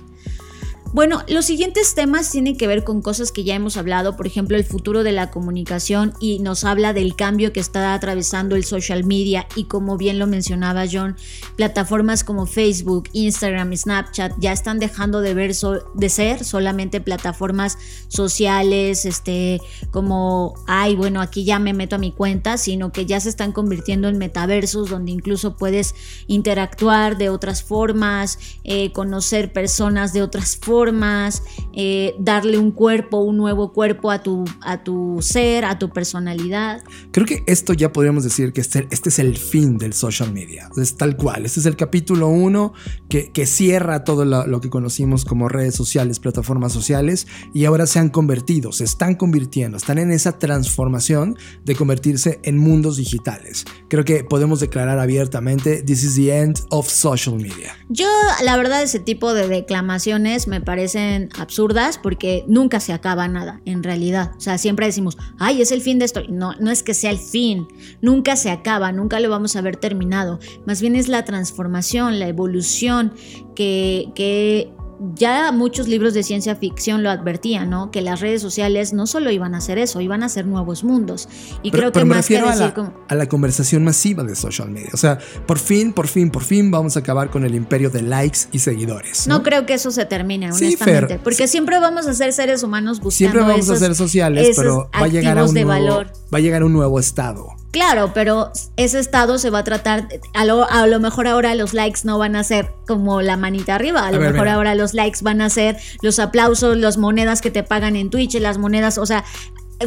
Bueno, los siguientes temas tienen que ver con cosas que ya hemos hablado, por ejemplo, el futuro de la comunicación y nos habla del cambio que está atravesando el social media y como bien lo mencionaba John, plataformas como Facebook, Instagram, Snapchat ya están dejando de ver de ser solamente plataformas sociales, este, como, ay, bueno, aquí ya me meto a mi cuenta, sino que ya se están convirtiendo en metaversos donde incluso puedes interactuar de otras formas, eh, conocer personas de otras formas formas, eh, darle un cuerpo, un nuevo cuerpo a tu, a tu ser, a tu personalidad. Creo que esto ya podríamos decir que este, este es el fin del social media. Es tal cual. Este es el capítulo uno que, que cierra todo lo, lo, que conocimos como redes sociales, plataformas sociales, y ahora se han convertido, se están convirtiendo, están en esa transformación de convertirse en mundos digitales. Creo que podemos declarar abiertamente, this is the end of social media. Yo, la verdad, ese tipo de declamaciones me parece parecen absurdas porque nunca se acaba nada, en realidad. O sea, siempre decimos, ay, es el fin de esto. No, no es que sea el fin, nunca se acaba, nunca lo vamos a ver terminado. Más bien es la transformación, la evolución que, que ya muchos libros de ciencia ficción lo advertían, ¿no? Que las redes sociales no solo iban a hacer eso, iban a ser nuevos mundos. Y creo que más que decir a la, como... a la conversación masiva de social media. O sea, por fin, por fin, por fin vamos a acabar con el imperio de likes y seguidores. No, creo que eso se termine, honestamente. porque siempre vamos a ser seres humanos buscando. Siempre vamos a ser sociales, pero va a llegar a un nuevo, va a llegar un nuevo estado. Claro, pero ese estado se va a tratar, a lo, a lo, mejor ahora los likes no van a ser como la manita arriba, a lo mejor ahora los likes van a ser los aplausos, las monedas que te pagan en Twitch, las monedas, o sea,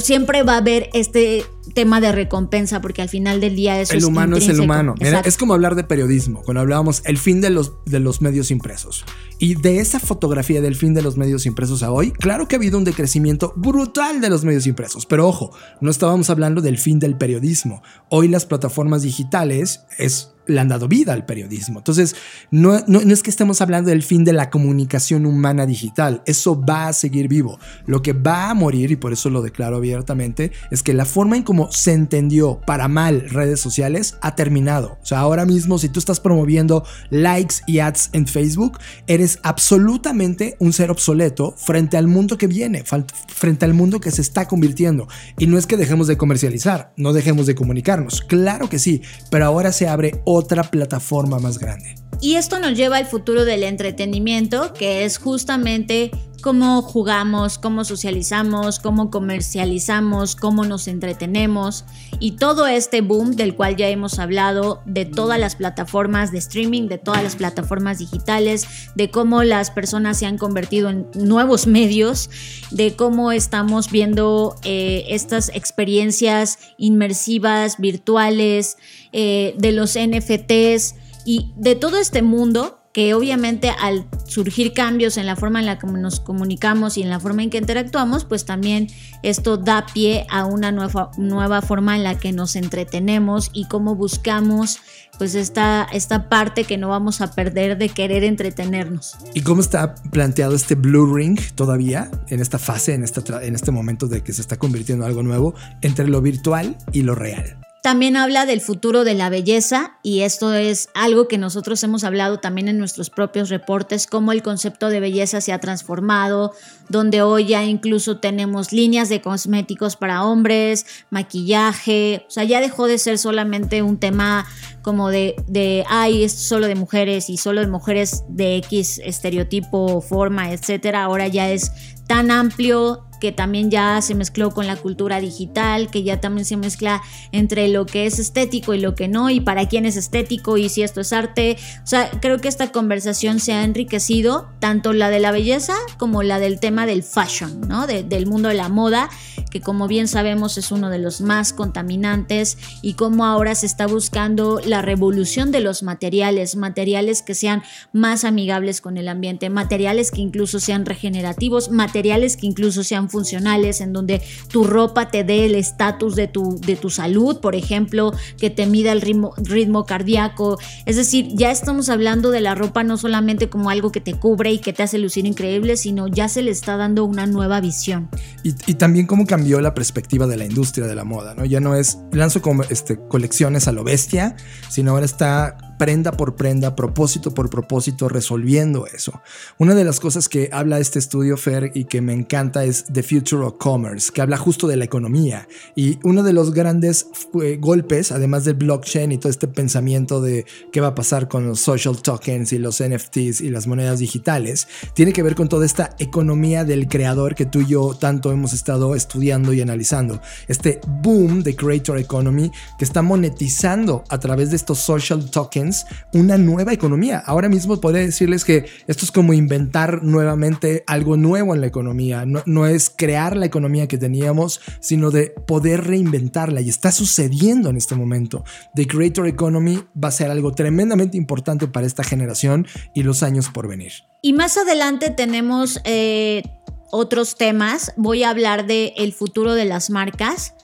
siempre va a haber este tema de recompensa, porque al final del día eso el es humano es el intrínseco. humano. Mira, es como hablar de periodismo, cuando hablábamos el fin de los, de los medios impresos. Y de esa fotografía del fin de los medios impresos a hoy, claro que ha habido un decrecimiento brutal de los medios impresos. Pero ojo, no estábamos hablando del fin del periodismo. Hoy las plataformas digitales es le han dado vida al periodismo. Entonces, no, no, no, es que estemos hablando del fin de la comunicación humana digital, eso va a seguir vivo. Lo que va a morir, y por eso lo declaro abiertamente, es que la forma en cómo se entendió para mal redes sociales ha terminado. O sea, ahora mismo si tú estás promoviendo likes y ads en Facebook, eres absolutamente un ser obsoleto frente al mundo que viene, frente al mundo que se está convirtiendo. Y no es que dejemos de comercializar, no dejemos de comunicarnos, claro que sí, pero ahora se abre otra plataforma más grande. Y esto nos lleva al futuro del entretenimiento, que es justamente cómo jugamos, cómo socializamos, cómo comercializamos, cómo nos entretenemos y todo este boom del cual ya hemos hablado de todas las plataformas de streaming, de todas las plataformas digitales, de cómo las personas se han convertido en nuevos medios, de cómo estamos viendo eh, estas experiencias inmersivas, virtuales, eh, de los NFTs y de todo este mundo que obviamente al surgir cambios en la forma en la que nos comunicamos y en la forma en que interactuamos, pues también esto da pie a una nueva, nueva forma en la que nos entretenemos y cómo buscamos pues esta, esta parte que no vamos a perder de querer entretenernos. ¿Y cómo está planteado este Blue Ring todavía en esta fase, en, esta, en este momento de que se está convirtiendo en algo nuevo entre lo virtual y lo real? También habla del futuro de la belleza y esto es algo que nosotros hemos hablado también en nuestros propios reportes, cómo el concepto de belleza se ha transformado, donde hoy ya incluso tenemos líneas de cosméticos para hombres, maquillaje, o sea, ya dejó de ser solamente un tema como de, de ay, es solo de mujeres y solo de mujeres de X estereotipo, forma, etcétera. Ahora ya es tan amplio que también ya se mezcló con la cultura digital, que ya también se mezcla entre lo que es estético y lo que no, y para quién es estético y si esto es arte. O sea, creo que esta conversación se ha enriquecido, tanto la de la belleza como la del tema del fashion, ¿no? De, del mundo de la moda, que como bien sabemos es uno de los más contaminantes, y cómo ahora se está buscando la revolución de los materiales, materiales que sean más amigables con el ambiente, materiales que incluso sean regenerativos, materiales que incluso sean funcionales, en donde tu ropa te dé el estatus de tu, de tu salud, por ejemplo, que te mida el ritmo, ritmo cardíaco. Es decir, ya estamos hablando de la ropa no solamente como algo que te cubre y que te hace lucir increíble, sino ya se le está dando una nueva visión. Y, y también cómo cambió la perspectiva de la industria de la moda, ¿no? Ya no es lanzo como este, colecciones a lo bestia, sino ahora está prenda por prenda, propósito por propósito, resolviendo eso. Una de las cosas que habla este estudio Fer y que me encanta es The Future of Commerce, que habla justo de la economía. Y uno de los grandes eh, golpes, además del blockchain y todo este pensamiento de qué va a pasar con los social tokens y los NFTs y las monedas digitales, tiene que ver con toda esta economía del creador que tú y yo tanto hemos estado estudiando y analizando. Este boom de creator economy que está monetizando a través de estos social tokens una nueva economía. Ahora mismo podría decirles que esto es como inventar nuevamente algo nuevo en la economía. No, es crear la economía que teníamos, sino de poder reinventarla. Y está sucediendo en este momento. The Creator Economy va a ser algo tremendamente importante para esta generación y los años por venir. Y más adelante tenemos eh, otros temas. Voy a hablar del el futuro de las marcas.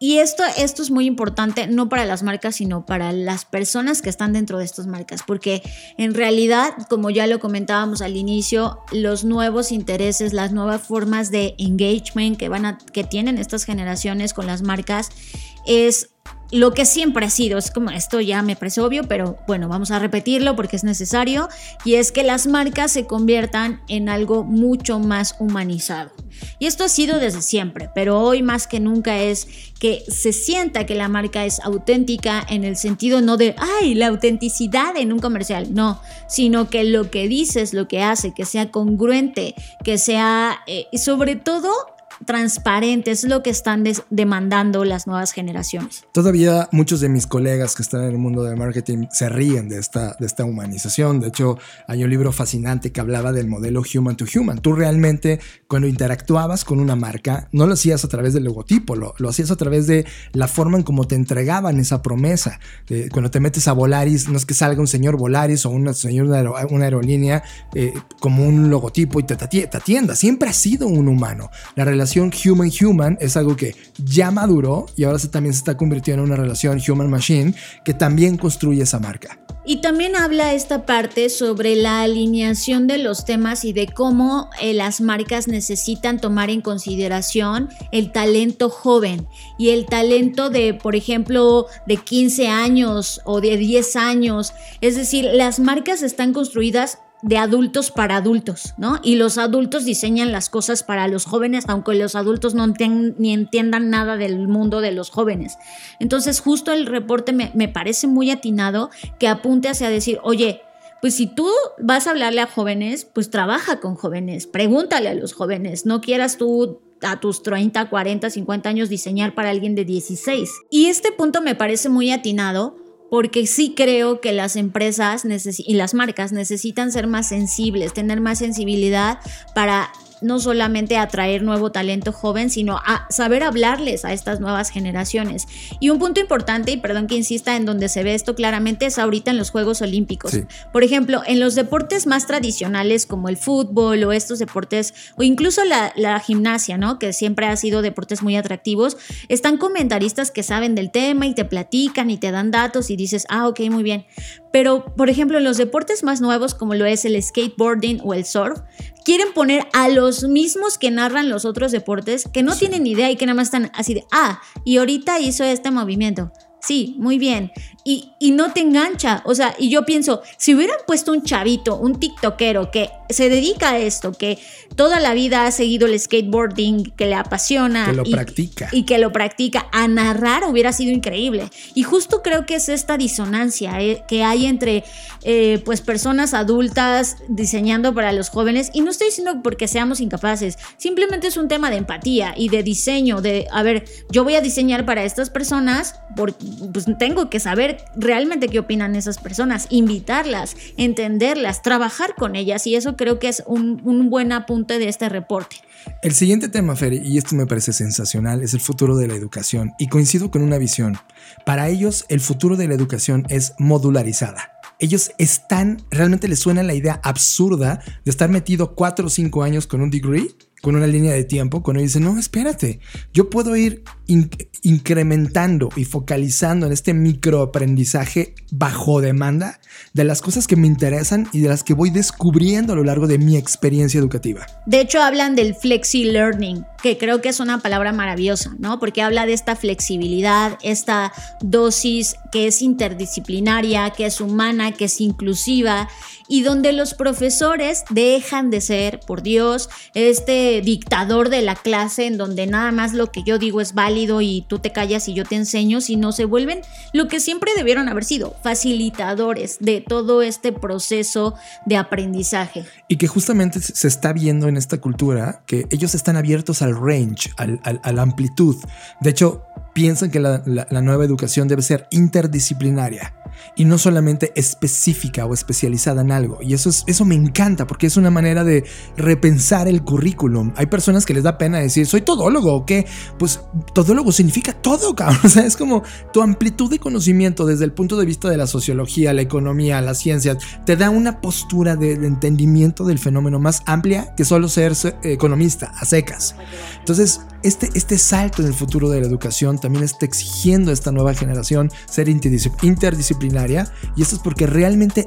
Y esto, esto es muy importante, no para las marcas, sino para las personas que están dentro de estas marcas, porque en realidad, como ya lo comentábamos al inicio, los nuevos intereses, las nuevas formas de engagement que, van a, que tienen estas generaciones con las marcas es lo que siempre ha sido, es como esto ya me parece obvio, pero bueno, vamos a repetirlo porque es necesario, y es que las marcas se conviertan en algo mucho más humanizado. Y esto ha sido desde siempre, pero hoy más que nunca es que se sienta que la marca es auténtica en el sentido no de, ay, la autenticidad en un comercial, no, sino que lo que dices, lo que hace, que sea congruente, que sea, eh, sobre todo, transparente, es lo que están demandando las nuevas generaciones. Todavía muchos de mis colegas que están en el mundo del marketing se ríen de esta, de esta humanización. De hecho, hay un libro fascinante que hablaba del modelo human to human. Tú realmente cuando interactuabas con una marca, no lo hacías a través del logotipo, lo, lo hacías a través de la forma en cómo te entregaban esa promesa. cuando te metes a Volaris, no es que salga un señor Volaris o una, señor, aerolínea eh, como un logotipo y te, te atienda. Siempre ha sido un humano. La relación human-human es algo que ya maduró y ahora se, también se está convirtiendo en una relación human-machine que también construye esa marca. Y también habla esta parte sobre la alineación de los temas y de cómo eh, las marcas necesitan tomar en consideración el talento joven y el talento de, por ejemplo, de 15 años o de 10 años. Es decir, las marcas están construidas de adultos para adultos, ¿no? Y los adultos diseñan las cosas para los jóvenes, aunque los adultos no ni entiendan nada del mundo de los jóvenes. Entonces, justo el reporte me, me parece muy atinado que apunte hacia decir, oye, pues si tú vas a hablarle a jóvenes, pues trabaja con jóvenes, pregúntale a los jóvenes, no quieras tú a tus 30, 40, 50 años diseñar para alguien de 16. Y este punto me parece muy atinado porque sí creo que las empresas y las marcas necesitan ser más sensibles, tener más sensibilidad para no solamente atraer nuevo talento joven, sino a saber hablarles a estas nuevas generaciones. Y un punto importante, y perdón que insista en donde se ve esto claramente, es ahorita en los Juegos Olímpicos. Por ejemplo, en los deportes más tradicionales como el fútbol o estos deportes, o incluso la, la gimnasia, ¿no? Que siempre ha sido deportes muy atractivos, están comentaristas que saben del tema y te platican y te dan datos y dices, ah, ok, muy bien. Pero, por ejemplo, en los deportes más nuevos como lo es el skateboarding o el surf, quieren poner a los mismos que narran los otros deportes que no tienen idea y que nada más están así de, ah, y ahorita hizo este movimiento. Sí, muy bien. Y, y, no te engancha. O sea, y yo pienso, si hubieran puesto un chavito, un tiktokero que se dedica a esto, que toda la vida ha seguido el skateboarding, que le apasiona. Que lo y, practica. Y que lo practica, a narrar hubiera sido increíble. Y justo creo que es esta disonancia eh, que hay entre eh, pues personas adultas diseñando para los jóvenes. Y no estoy diciendo porque seamos incapaces, simplemente es un tema de empatía y de diseño, de, a ver, yo voy a diseñar para estas personas, porque pues tengo que saber realmente qué opinan esas personas, invitarlas, entenderlas, trabajar con ellas y eso creo que es un, buen apunte de este reporte. El siguiente tema, Fer, y esto me parece sensacional, es el futuro de la educación y coincido con una visión. Para ellos, el futuro de la educación es modularizada. Ellos están, realmente les suena la idea absurda de estar metido cuatro o cinco años con un degree con una línea de tiempo, cuando dice, no, espérate, yo puedo ir incrementando y focalizando en este microaprendizaje bajo demanda de las cosas que me interesan y de las que voy descubriendo a lo largo de mi experiencia educativa. De hecho, hablan del flexi learning, que creo que es una palabra maravillosa, ¿no? Porque habla de esta flexibilidad, esta dosis que es interdisciplinaria, que es humana, que es inclusiva y donde los profesores dejan de ser, por Dios, este dictador de la clase en donde nada más lo que yo digo es válido y tú te callas y yo te enseño, sino se vuelven lo que siempre debieron haber sido, facilitadores de todo este proceso de aprendizaje. Y que justamente se está viendo en esta cultura que ellos están abiertos al range, a la amplitud. De hecho, piensan que la, nueva educación debe ser interdisciplinaria y no solamente específica o especializada en algo. Y eso, es, eso me encanta porque es una manera de repensar el currículum. Hay personas que les da pena decir, soy todólogo o qué. Pues todólogo significa todo, cabrón. O sea, es como tu amplitud de conocimiento desde el punto de vista de la sociología, la economía, las ciencias, te da una postura de, entendimiento del fenómeno más amplia que solo ser economista, a secas. Entonces, este, este salto en el futuro de la educación también está exigiendo a esta nueva generación ser interdisciplinaria y esto es porque realmente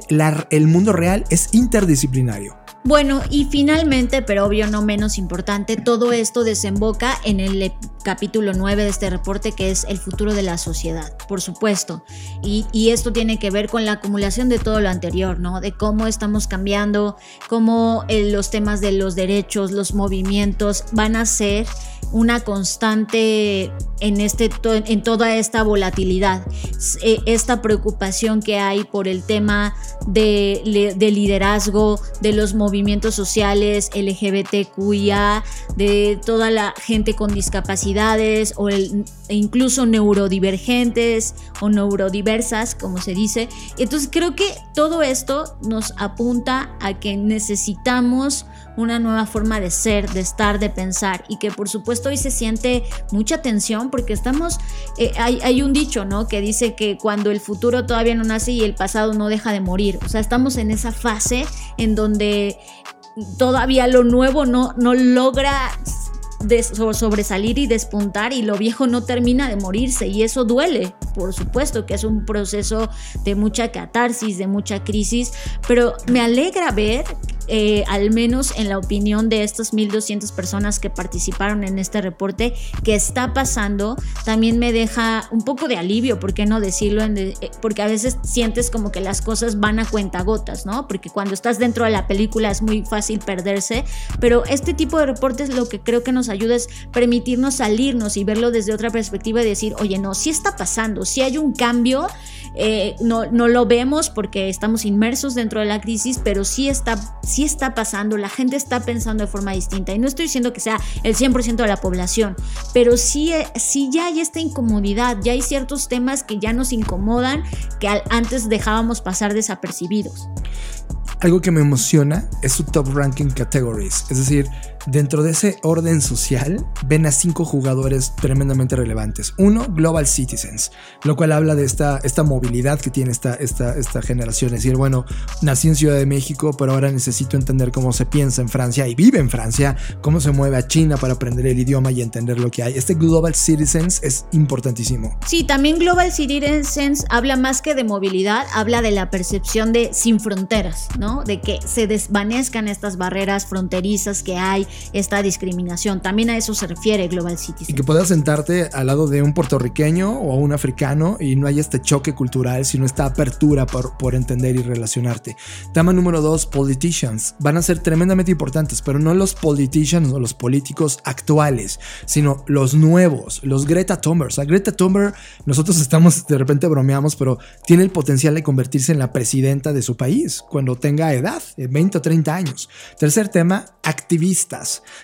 el mundo real es interdisciplinario. Bueno, y finalmente, pero obvio no menos importante, todo esto desemboca en el capítulo 9 de este reporte que es el futuro de la sociedad, por supuesto. Y, esto tiene que ver con la acumulación de todo lo anterior, ¿no? De cómo estamos cambiando, cómo eh, los temas de los derechos, los movimientos van a ser una constante en, este, en toda esta volatilidad, eh, esta preocupación que hay por el tema de, de liderazgo, de los movimientos sociales LGBTQIA, de toda la gente con discapacidades o el, e incluso neurodivergentes o neurodiversas, como se dice. Entonces creo que todo esto nos apunta a que necesitamos una nueva forma de ser, de estar, de pensar y que por supuesto hoy se siente mucha tensión porque estamos, eh, hay, hay, un dicho, ¿no? Que dice que cuando el futuro todavía no nace y el pasado no deja de morir, o sea, estamos en esa fase en donde todavía lo nuevo no, no logra sobresalir y despuntar y lo viejo no termina de morirse y eso duele, por supuesto que es un proceso de mucha catarsis, de mucha crisis, pero me alegra ver eh, al menos en la opinión de estas 1.200 personas que participaron en este reporte, que está pasando, también me deja un poco de alivio, ¿por qué no decirlo? Eh, porque a veces sientes como que las cosas van a cuentagotas, ¿no? Porque cuando estás dentro de la película es muy fácil perderse, pero este tipo de reportes lo que creo que nos ayuda es permitirnos salirnos y verlo desde otra perspectiva y decir, oye, no, sí está pasando, sí hay un cambio eh, no, no lo vemos porque estamos inmersos dentro de la crisis, pero sí está, sí está pasando, la gente está pensando de forma distinta. Y no estoy diciendo que sea el 100% de la población, pero sí, eh, sí ya hay esta incomodidad, ya hay ciertos temas que ya nos incomodan, que antes dejábamos pasar desapercibidos. Algo que me emociona es su top ranking categories, es decir, dentro de ese orden social ven a cinco jugadores tremendamente relevantes. Uno, Global Citizens, lo cual habla de esta, esta movilidad que tiene esta, esta, esta generación. Es decir, bueno, nací en Ciudad de México, pero ahora necesito entender cómo se piensa en Francia y vive en Francia, cómo se mueve a China para aprender el idioma y entender lo que hay. Este Global Citizens es importantísimo. Sí, también Global Citizens habla más que de movilidad, habla de la percepción de sin fronteras, ¿no? De que se desvanezcan estas barreras fronterizas que hay, esta discriminación. También a eso se refiere Global Cities. Y que puedas sentarte al lado de un puertorriqueño o un africano y no hay este choque cultural, sino esta apertura por, por entender y relacionarte. Tema número dos, politicians. Van a ser tremendamente importantes, pero no los politicians o los políticos actuales, sino los nuevos, los Greta Thunberg. O Greta Thunberg, nosotros estamos, de repente bromeamos, pero tiene el potencial de convertirse en la presidenta de su país cuando tenga edad, 20 o 30 años. Tercer tema, activistas.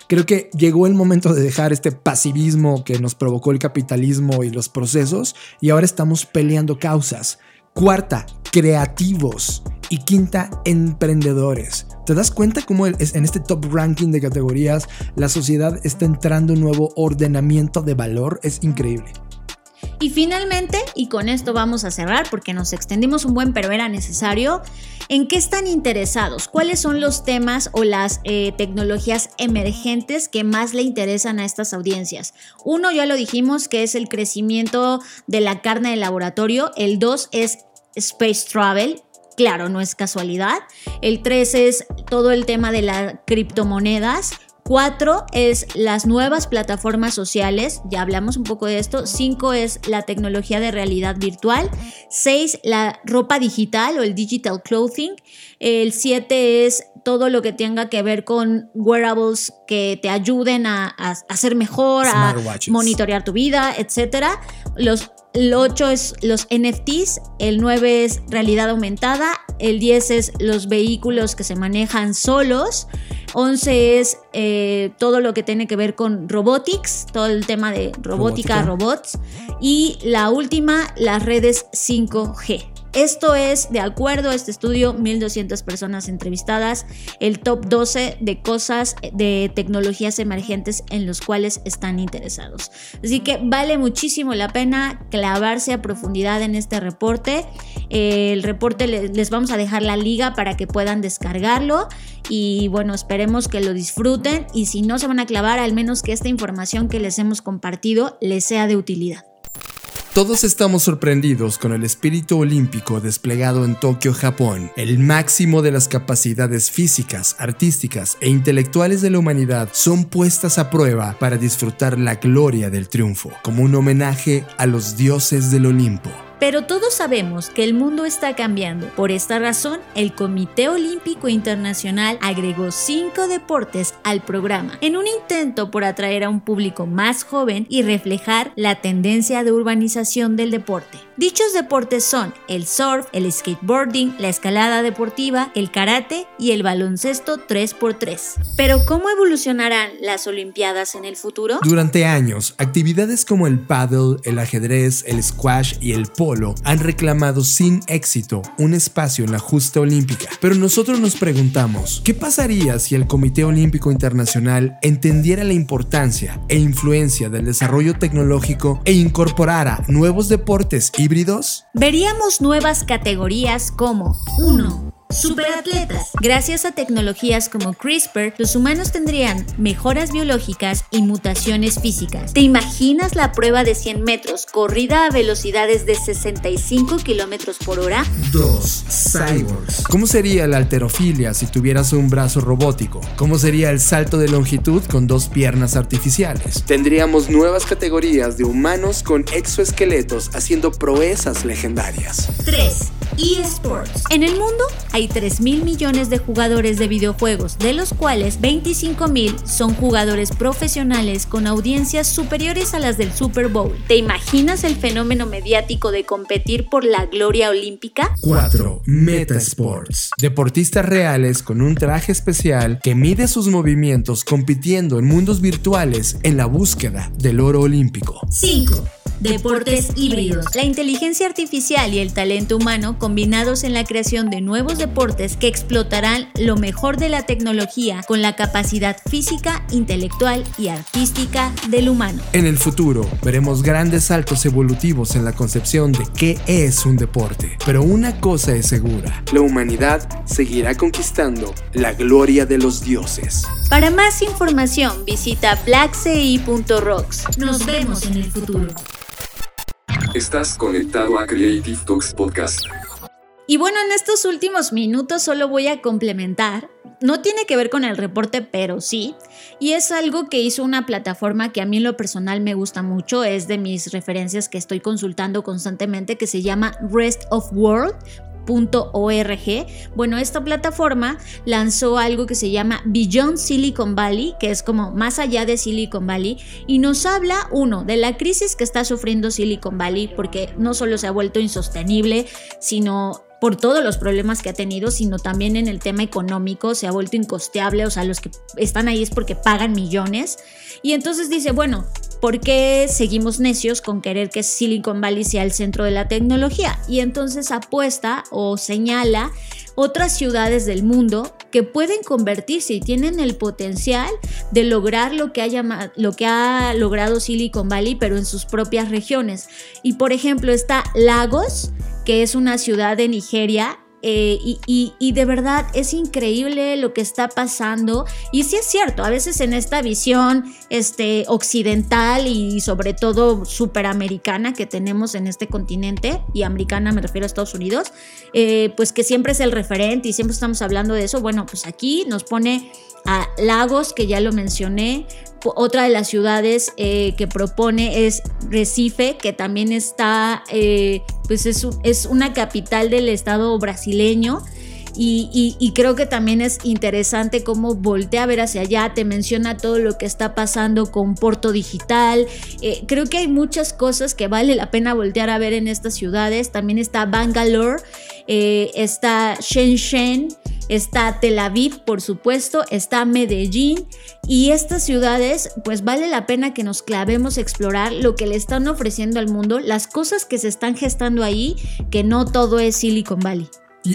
Creo que llegó el momento de dejar este pasivismo que nos provocó el capitalismo y los procesos y ahora estamos peleando causas. Cuarta, creativos. Y quinta, emprendedores. ¿Te das cuenta cómo en este top ranking de categorías la sociedad está entrando un nuevo ordenamiento de valor? Es increíble. Y finalmente, y con esto vamos a cerrar porque nos extendimos un buen, pero era necesario, ¿en qué están interesados? ¿Cuáles son los temas o las eh, tecnologías emergentes que más le interesan a estas audiencias? Uno, ya lo dijimos, que es el crecimiento de la carne de laboratorio. El dos es Space Travel, claro, no es casualidad. El tres es todo el tema de las criptomonedas. Cuatro es las nuevas plataformas sociales, ya hablamos un poco de esto. Cinco es la tecnología de realidad virtual. Seis, la ropa digital o el digital clothing. El siete es todo lo que tenga que ver con wearables que te ayuden a, hacer mejor, a monitorear tu vida, etc. Los el 8 es los NFTs, el 9 es realidad aumentada, el 10 es los vehículos que se manejan solos, 11 es eh, todo lo que tiene que ver con robotics, todo el tema de robótica, robótica. robots, y la última, las redes 5G. Esto es, de acuerdo a este estudio, 1.200 personas entrevistadas, el top 12 de cosas de tecnologías emergentes en los cuales están interesados. Así que vale muchísimo la pena clavarse a profundidad en este reporte. El reporte les vamos a dejar la liga para que puedan descargarlo y bueno, esperemos que lo disfruten y si no se van a clavar, al menos que esta información que les hemos compartido les sea de utilidad. Todos estamos sorprendidos con el espíritu olímpico desplegado en Tokio, Japón. El máximo de las capacidades físicas, artísticas e intelectuales de la humanidad son puestas a prueba para disfrutar la gloria del triunfo, como un homenaje a los dioses del Olimpo. Pero todos sabemos que el mundo está cambiando. Por esta razón, el Comité Olímpico Internacional agregó cinco deportes al programa, en un intento por atraer a un público más joven y reflejar la tendencia de urbanización del deporte. Dichos deportes son el surf, el skateboarding, la escalada deportiva, el karate y el baloncesto 3x3. Pero ¿cómo evolucionarán las Olimpiadas en el futuro? Durante años, actividades como el paddle, el ajedrez, el squash y el polo han reclamado sin éxito un espacio en la justa olímpica. Pero nosotros nos preguntamos, ¿qué pasaría si el Comité Olímpico Internacional entendiera la importancia e influencia del desarrollo tecnológico e incorporara nuevos deportes híbridos? Veríamos nuevas categorías como 1. Superatletas. Gracias a tecnologías como CRISPR, los humanos tendrían mejoras biológicas y mutaciones físicas. ¿Te imaginas la prueba de 100 metros corrida a velocidades de 65 kilómetros por hora? 2. Cyborgs. ¿Cómo sería la alterofilia si tuvieras un brazo robótico? ¿Cómo sería el salto de longitud con dos piernas artificiales? Tendríamos nuevas categorías de humanos con exoesqueletos haciendo proezas legendarias. 3 eSports. En el mundo hay 3 mil millones de jugadores de videojuegos, de los cuales 25 mil son jugadores profesionales con audiencias superiores a las del Super Bowl. ¿Te imaginas el fenómeno mediático de competir por la gloria olímpica? 4. Metasports. Deportistas reales con un traje especial que mide sus movimientos compitiendo en mundos virtuales en la búsqueda del oro olímpico. 5. Deportes híbridos. La inteligencia artificial y el talento humano combinados en la creación de nuevos deportes que explotarán lo mejor de la tecnología con la capacidad física, intelectual y artística del humano. En el futuro veremos grandes saltos evolutivos en la concepción de qué es un deporte, pero una cosa es segura. La humanidad seguirá conquistando la gloria de los dioses. Para más información visita blackci.rocks. Nos vemos en el futuro. Estás conectado a Creative Talks Podcast. Y bueno, en estos últimos minutos solo voy a complementar. No tiene que ver con el reporte, pero sí. Y es algo que hizo una plataforma que a mí en lo personal me gusta mucho. Es de mis referencias que estoy consultando constantemente, que se llama Rest of World. Bueno, esta plataforma lanzó algo que se llama Beyond Silicon Valley, que es como más allá de Silicon Valley, y nos habla, uno, de la crisis que está sufriendo Silicon Valley, porque no solo se ha vuelto insostenible, sino por todos los problemas que ha tenido, sino también en el tema económico, se ha vuelto incosteable, o sea, los que están ahí es porque pagan millones. Y entonces dice, bueno, ¿por qué seguimos necios con querer que Silicon Valley sea el centro de la tecnología? Y entonces apuesta o señala otras ciudades del mundo que pueden convertirse y tienen el potencial de lograr lo que, lo que ha logrado Silicon Valley, pero en sus propias regiones. Y por ejemplo está Lagos, que es una ciudad de Nigeria eh, y, de verdad es increíble lo que está pasando. Y sí es cierto, a veces en esta visión este, occidental y sobre todo superamericana que tenemos en este continente, y americana me refiero a Estados Unidos, eh, pues que siempre es el referente y siempre estamos hablando de eso. Bueno, pues aquí nos pone a Lagos, que ya lo mencioné, otra de las ciudades eh, que propone es Recife, que también está, eh, pues es, es, una capital del estado brasileño. Y, creo que también es interesante cómo voltea a ver hacia allá, te menciona todo lo que está pasando con Porto Digital. Eh, creo que hay muchas cosas que vale la pena voltear a ver en estas ciudades. También está Bangalore, está Shenzhen, está Tel Aviv, por supuesto, está Medellín y estas ciudades, pues vale la pena que nos clavemos a explorar lo que le están ofreciendo al mundo, las cosas que se están gestando ahí, que no todo es Silicon Valley.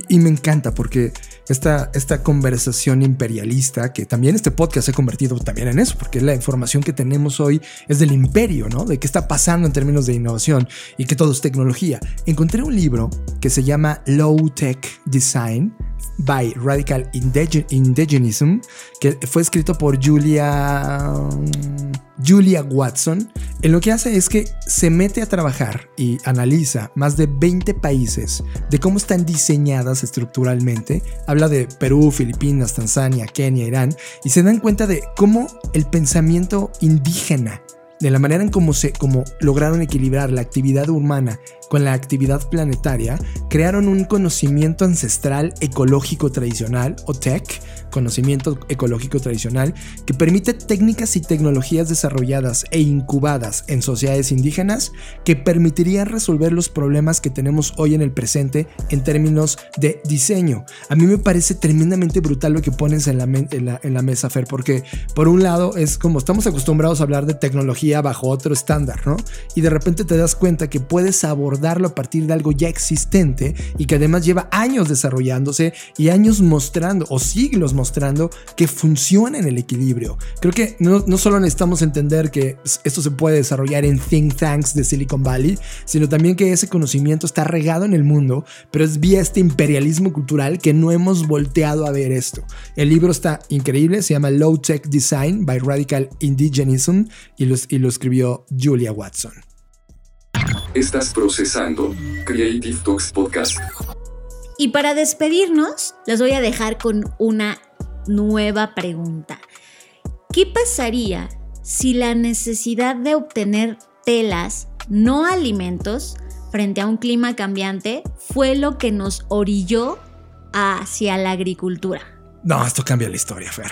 Y, me encanta porque esta, esta conversación imperialista, que también este podcast se ha convertido también en eso, porque la información que tenemos hoy es del imperio, ¿no? De qué está pasando en términos de innovación y que todo es tecnología. Encontré un libro que se llama Low Tech Design by Radical Indigenism, que fue escrito por Julia, Julia Watson. En lo que hace es que se mete a trabajar y analiza más de 20 países de cómo están diseñadas estructuralmente. Habla de Perú, Filipinas, Tanzania, Kenia, Irán, y se dan cuenta de cómo el pensamiento indígena de la manera en cómo, se, lograron equilibrar la actividad humana con la actividad planetaria, crearon un conocimiento ancestral ecológico tradicional, o TEC, conocimiento ecológico tradicional, que permite técnicas y tecnologías desarrolladas e incubadas en sociedades indígenas que permitirían resolver los problemas que tenemos hoy en el presente en términos de diseño. A mí me parece tremendamente brutal lo que pones en la, en la, mesa, Fer, porque por un lado es como estamos acostumbrados a hablar de tecnología bajo otro estándar, ¿no? Y de repente te das cuenta que puedes abordarlo a partir de algo ya existente y que además lleva años desarrollándose y años mostrando, o siglos mostrando, que funciona en el equilibrio. Creo que no, no solo necesitamos entender que esto se puede desarrollar en think tanks de Silicon Valley, sino también que ese conocimiento está regado en el mundo, pero es vía este imperialismo cultural que no hemos volteado a ver esto. El libro está increíble, se llama Low Tech Design by Radical Indigenism y lo, y lo escribió Julia Watson. Estás procesando Creative Talks Podcast. Y para despedirnos, les voy a dejar con una nueva pregunta. ¿Qué pasaría si la necesidad de obtener telas, no alimentos, frente a un clima cambiante, fue lo que nos orilló hacia la agricultura? No, esto cambia la historia, Fer.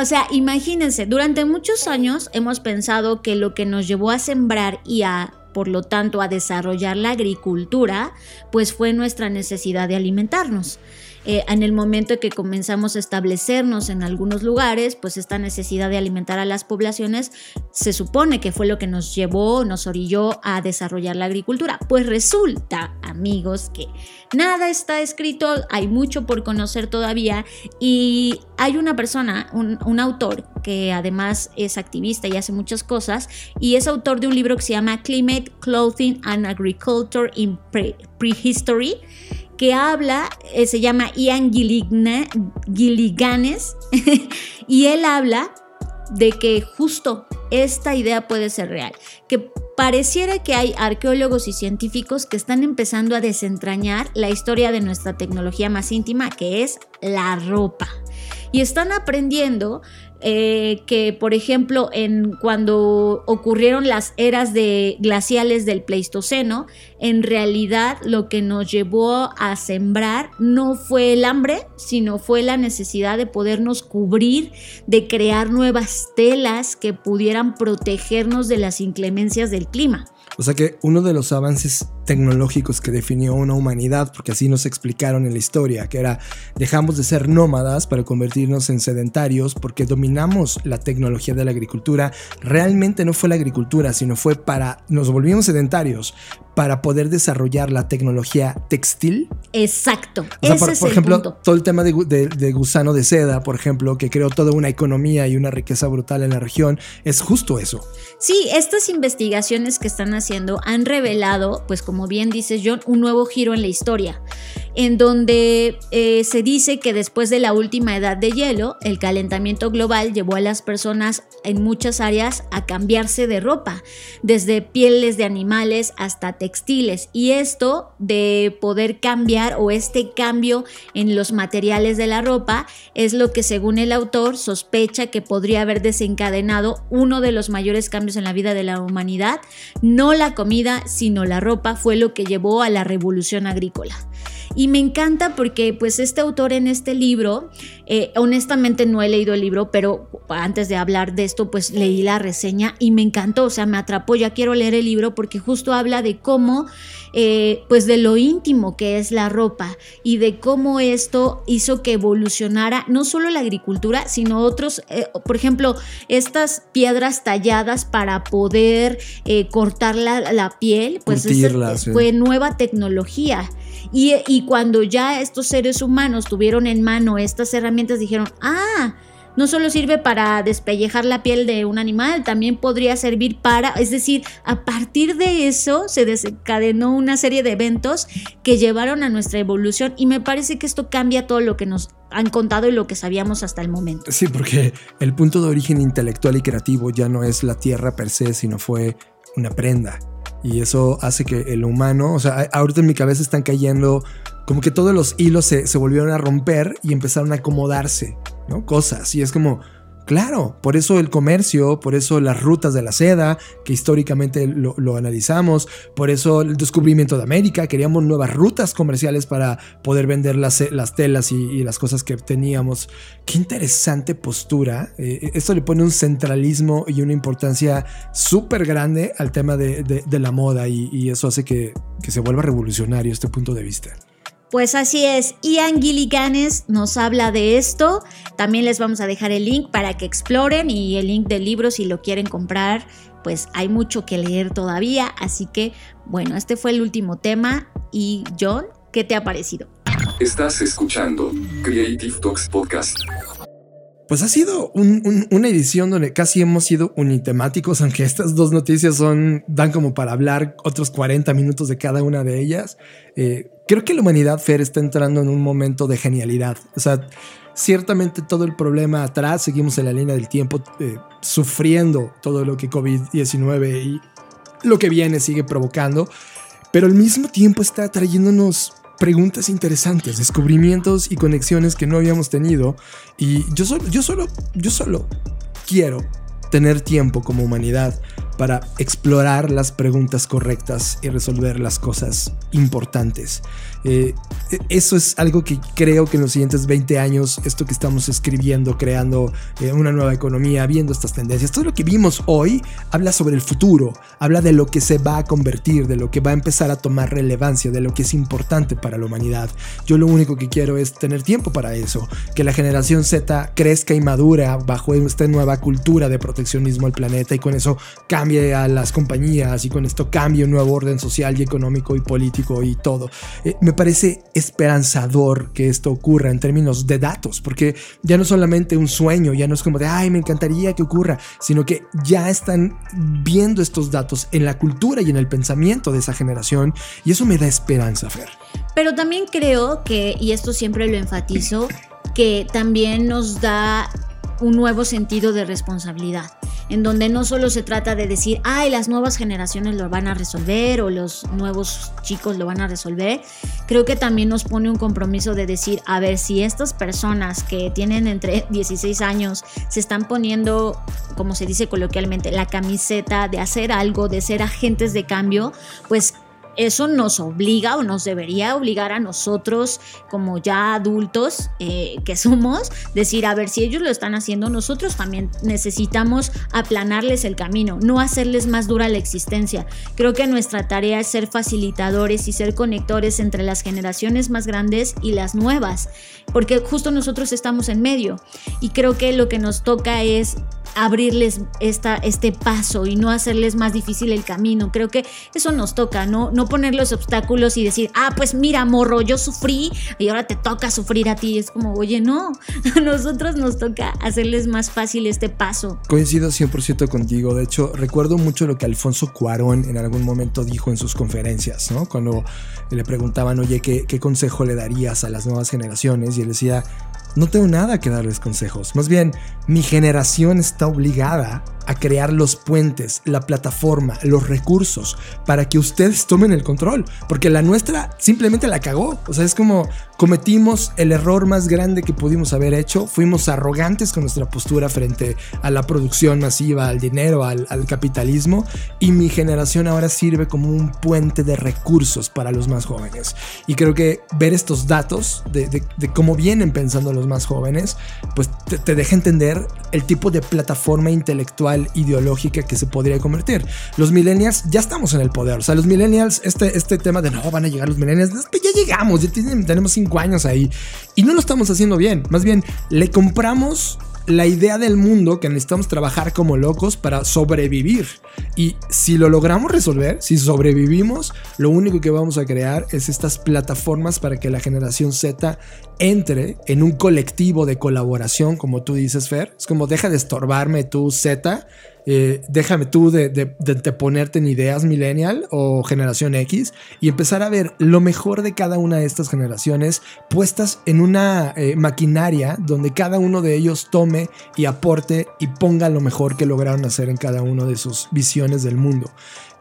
O sea, imagínense, durante muchos años hemos pensado que lo que nos llevó a sembrar y a por lo tanto a desarrollar la agricultura, pues fue nuestra necesidad de alimentarnos. Eh, en el momento que comenzamos a establecernos en algunos lugares, pues esta necesidad de alimentar a las poblaciones se supone que fue lo que nos llevó, nos orilló a desarrollar la agricultura. Pues resulta, amigos, que nada está escrito, hay mucho por conocer todavía y hay una persona, un, un autor que además es activista y hace muchas cosas y es autor de un libro que se llama Climate, Clothing and Agriculture in Prehistory que habla, eh, se llama Ian Gilliganes, y él habla de que justo esta idea puede ser real, que pareciera que hay arqueólogos y científicos que están empezando a desentrañar la historia de nuestra tecnología más íntima, que es la ropa. Y están aprendiendo eh, que, por ejemplo, en, cuando ocurrieron las eras de glaciales del Pleistoceno, en realidad lo que nos llevó a sembrar no fue el hambre, sino fue la necesidad de podernos cubrir, de crear nuevas telas que pudieran protegernos de las inclemencias del clima. O sea que uno de los avances tecnológicos que definió una humanidad, porque así nos explicaron en la historia, que era dejamos de ser nómadas para convertirnos en sedentarios porque dominamos la tecnología de la agricultura, realmente no fue la agricultura, sino fue para, nos volvimos sedentarios para poder desarrollar la tecnología textil. Exacto. por, ejemplo, todo el tema de, gusano de seda, por ejemplo, que creó toda una economía y una riqueza brutal en la región, es justo eso. Sí, estas investigaciones que están haciendo han revelado, pues como bien dices John, un nuevo giro en la historia, en donde eh, se dice que después de la última edad de hielo, el calentamiento global llevó a las personas en muchas áreas a cambiarse de ropa, desde pieles de animales hasta textiles y esto de poder cambiar o este cambio en los materiales de la ropa es lo que según el autor sospecha que podría haber desencadenado uno de los mayores cambios en la vida de la humanidad. No la comida, sino la ropa fue lo que llevó a la revolución agrícola. Y me encanta porque pues este autor en este libro, eh, honestamente no he leído el libro, pero antes de hablar de esto pues leí la reseña y me encantó, o sea, me atrapó, ya quiero leer el libro porque justo habla de cómo, eh, pues de lo íntimo que es la ropa y de cómo esto hizo que evolucionara no solo la agricultura, sino otros, eh, por ejemplo, estas piedras talladas para poder cortar la, piel, pues fue nueva tecnología. Y, cuando ya estos seres humanos tuvieron en mano estas herramientas, dijeron, ah, no solo sirve para despellejar la piel de un animal, también podría servir para, es decir, a partir de eso se desencadenó una serie de eventos que llevaron a nuestra evolución y me parece que esto cambia todo lo que nos han contado y lo que sabíamos hasta el momento. Sí, porque el punto de origen intelectual y creativo ya no es la tierra per se, sino fue una prenda. Y eso hace que el humano, o sea, ahorita en mi cabeza están cayendo como que todos los hilos se, volvieron a romper y empezaron a acomodarse, ¿no? Cosas. Y es como, Claro, por eso el comercio, por eso las rutas de la seda, que históricamente lo, analizamos, por eso el descubrimiento de América, queríamos nuevas rutas comerciales para poder vender las, las telas y, las cosas que teníamos. Qué interesante postura. Eh, esto le pone un centralismo y una importancia súper grande al tema de, la moda y, eso hace que se vuelva revolucionario este punto de vista. Pues así es, Ian Gilliganes nos habla de esto. También les vamos a dejar el link para que exploren y el link del libro si lo quieren comprar. Pues hay mucho que leer todavía, así que bueno, este fue el último tema. Y John, ¿qué te ha parecido? Estás escuchando Creative Talks Podcast. Pues ha sido una edición donde casi hemos sido unitemáticos, aunque estas dos noticias son dan como para hablar otros 40 minutos de cada una de ellas. Eh, creo que la humanidad, Fer, está entrando en un momento de genialidad. O sea, ciertamente todo el problema atrás, seguimos en la línea del tiempo, eh, sufriendo todo lo que COVID-19 y lo que viene sigue provocando, pero al mismo tiempo está trayéndonos preguntas interesantes, descubrimientos y conexiones que no habíamos tenido. Y yo solo, yo solo, yo solo quiero tener tiempo como humanidad para explorar las preguntas correctas y resolver las cosas importantes. Eh, eso es algo que creo que en los siguientes 20 años, esto que estamos escribiendo, creando eh, una nueva economía, viendo estas tendencias, todo lo que vimos hoy habla sobre el futuro, habla de lo que se va a convertir, de lo que va a empezar a tomar relevancia, de lo que es importante para la humanidad. Yo lo único que quiero es tener tiempo para eso, que la generación Z crezca y madura bajo esta nueva cultura de proteccionismo al planeta y con eso cambie a las compañías y con esto cambie un nuevo orden social y económico y político y todo. Eh, me parece esperanzador que esto ocurra en términos de datos, porque ya no solamente un sueño, ya no es como de, ay, me encantaría que ocurra, sino que ya están viendo estos datos en la cultura y en el pensamiento de esa generación y eso me da esperanza, Fer. Pero también creo que, y esto siempre lo enfatizo, que también nos da un nuevo sentido de responsabilidad en donde no solo se trata de decir, ay, las nuevas generaciones lo van a resolver o los nuevos chicos lo van a resolver, creo que también nos pone un compromiso de decir, a ver, si estas personas que tienen entre 16 años se están poniendo, como se dice coloquialmente, la camiseta de hacer algo, de ser agentes de cambio, pues eso nos obliga o nos debería obligar a nosotros como ya adultos eh, que somos, decir, a ver, si ellos lo están haciendo, nosotros también necesitamos aplanarles el camino, no hacerles más dura la existencia. Creo que nuestra tarea es ser facilitadores y ser conectores entre las generaciones más grandes y las nuevas, porque justo nosotros estamos en medio y creo que lo que nos toca es abrirles esta, este paso y no hacerles más difícil el camino. Creo que eso nos toca, ¿no? No poner los obstáculos y decir, ah, pues mira, morro, yo sufrí y ahora te toca sufrir a ti. Es como, oye, no, a nosotros nos toca hacerles más fácil este paso. Coincido 100% contigo. De hecho, recuerdo mucho lo que Alfonso Cuarón en algún momento dijo en sus conferencias, ¿no? Cuando le preguntaban, oye, ¿qué, qué consejo le darías a las nuevas generaciones? Y él decía, no tengo nada que darles consejos. Más bien, mi generación está obligada a crear los puentes, la plataforma, los recursos para que ustedes tomen el control. Porque la nuestra simplemente la cagó. O sea, es como cometimos el error más grande que pudimos haber hecho. Fuimos arrogantes con nuestra postura frente a la producción masiva, al dinero, al, capitalismo. Y mi generación ahora sirve como un puente de recursos para los más jóvenes. Y creo que ver estos datos de, cómo vienen pensando los más jóvenes, pues te, deja entender el tipo de plataforma intelectual ideológica que se podría convertir. Los millennials ya estamos en el poder. O sea, los millennials, este, este tema de no van a llegar los millennials, ya llegamos, ya tenemos cinco años ahí y no lo estamos haciendo bien. Más bien, le compramos la idea del mundo que necesitamos trabajar como locos para sobrevivir. Y si lo logramos resolver, si sobrevivimos, lo único que vamos a crear es estas plataformas para que la generación Z entre en un colectivo de colaboración, como tú dices, Fer. Es como deja de estorbarme tú, Z eh, déjame tú de, ponerte en ideas millennial o generación X y empezar a ver lo mejor de cada una de estas generaciones puestas en una eh, maquinaria donde cada uno de ellos tome y aporte y ponga lo mejor que lograron hacer en cada una de sus visiones del mundo.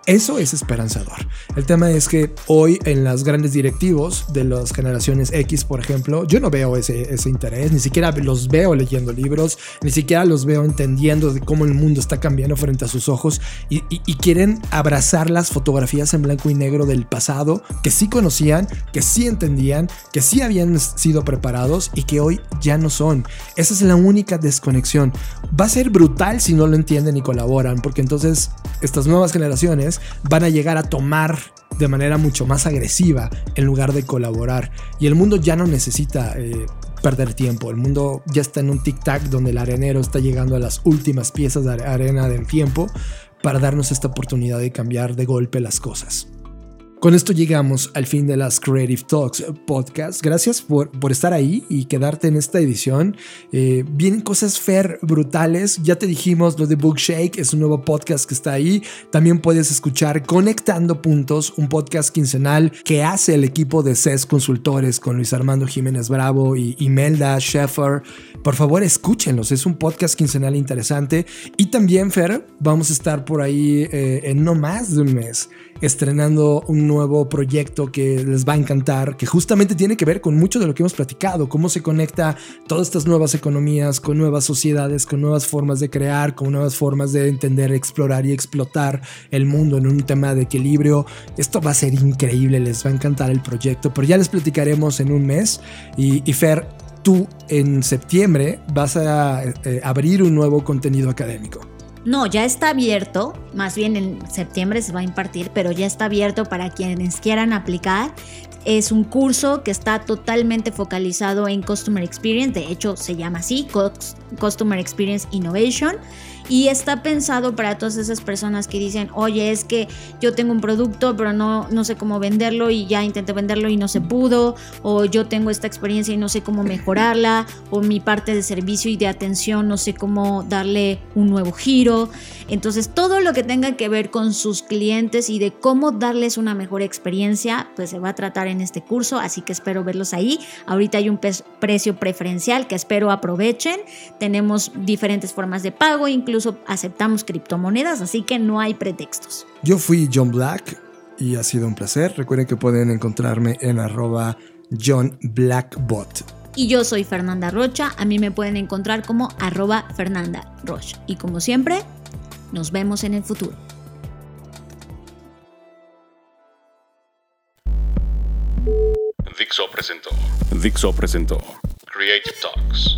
Eso es esperanzador. El tema es que hoy en las grandes directivos de las generaciones X, por ejemplo, yo no veo ese, interés, ni siquiera los veo leyendo libros, ni siquiera los veo entendiendo de cómo el mundo está cambiando frente a sus ojos y quieren abrazar las fotografías en blanco y negro del pasado que sí conocían, que sí entendían, que sí habían sido preparados y que hoy ya no son. Esa es la única desconexión. Va a ser brutal si no lo entienden y colaboran, porque entonces estas nuevas generaciones van a llegar a tomar de manera mucho más agresiva en lugar de colaborar. Y el mundo ya no necesita eh, perder tiempo. El mundo ya está en un tic-tac donde el arenero está llegando a las últimas piezas de arena del tiempo para darnos esta oportunidad de cambiar de golpe las cosas. Con esto llegamos al fin de las Creative Talks podcast. Gracias por, por estar ahí y quedarte en esta edición. Eh, vienen cosas fair brutales. Ya te dijimos lo de Bookshake, es un nuevo podcast que está ahí. También puedes escuchar Conectando Puntos, un podcast quincenal que hace el equipo de CES Consultores con Luis Armando Jiménez Bravo y Imelda Sheffer. Por favor, escúchenlos. Es un podcast quincenal interesante. Y también, Fer, vamos a estar por ahí eh, en no más de un mes estrenando un nuevo proyecto que les va a encantar, que justamente tiene que ver con mucho de lo que hemos platicado, cómo se conecta todas estas nuevas economías con nuevas sociedades, con nuevas formas de crear, con nuevas formas de entender, explorar y explotar el mundo en un tema de equilibrio. Esto va a ser increíble, les va a encantar el proyecto, pero ya les platicaremos en un mes. Y, Fer, tú en septiembre vas a eh, abrir un nuevo contenido académico. No, ya está abierto, más bien en septiembre se va a impartir, pero ya está abierto para quienes quieran aplicar. Es un curso que está totalmente focalizado en Customer Experience, de hecho se llama así, Customer Experience Innovation y está pensado para todas esas personas que dicen, oye, es que yo tengo un producto, pero no, no sé cómo venderlo y ya intenté venderlo y no se pudo, o yo tengo esta experiencia y no sé cómo mejorarla, o mi parte de servicio y de atención no sé cómo darle un nuevo giro. Entonces, todo lo que tenga que ver con sus clientes y de cómo darles una mejor experiencia, pues se va a tratar en este curso, así que espero verlos ahí. Ahorita hay un precio preferencial que espero aprovechen. Tenemos diferentes formas de pago, incluso aceptamos criptomonedas, así que no hay pretextos. Yo fui John Black y ha sido un placer. Recuerden que pueden encontrarme en arroba John Blackbot. Y yo soy Fernanda Rocha, a mí me pueden encontrar como arroba Fernanda Rocha. Y como siempre, nos vemos en el futuro. Dixo presentó. Dixo presentó. Creative Talks.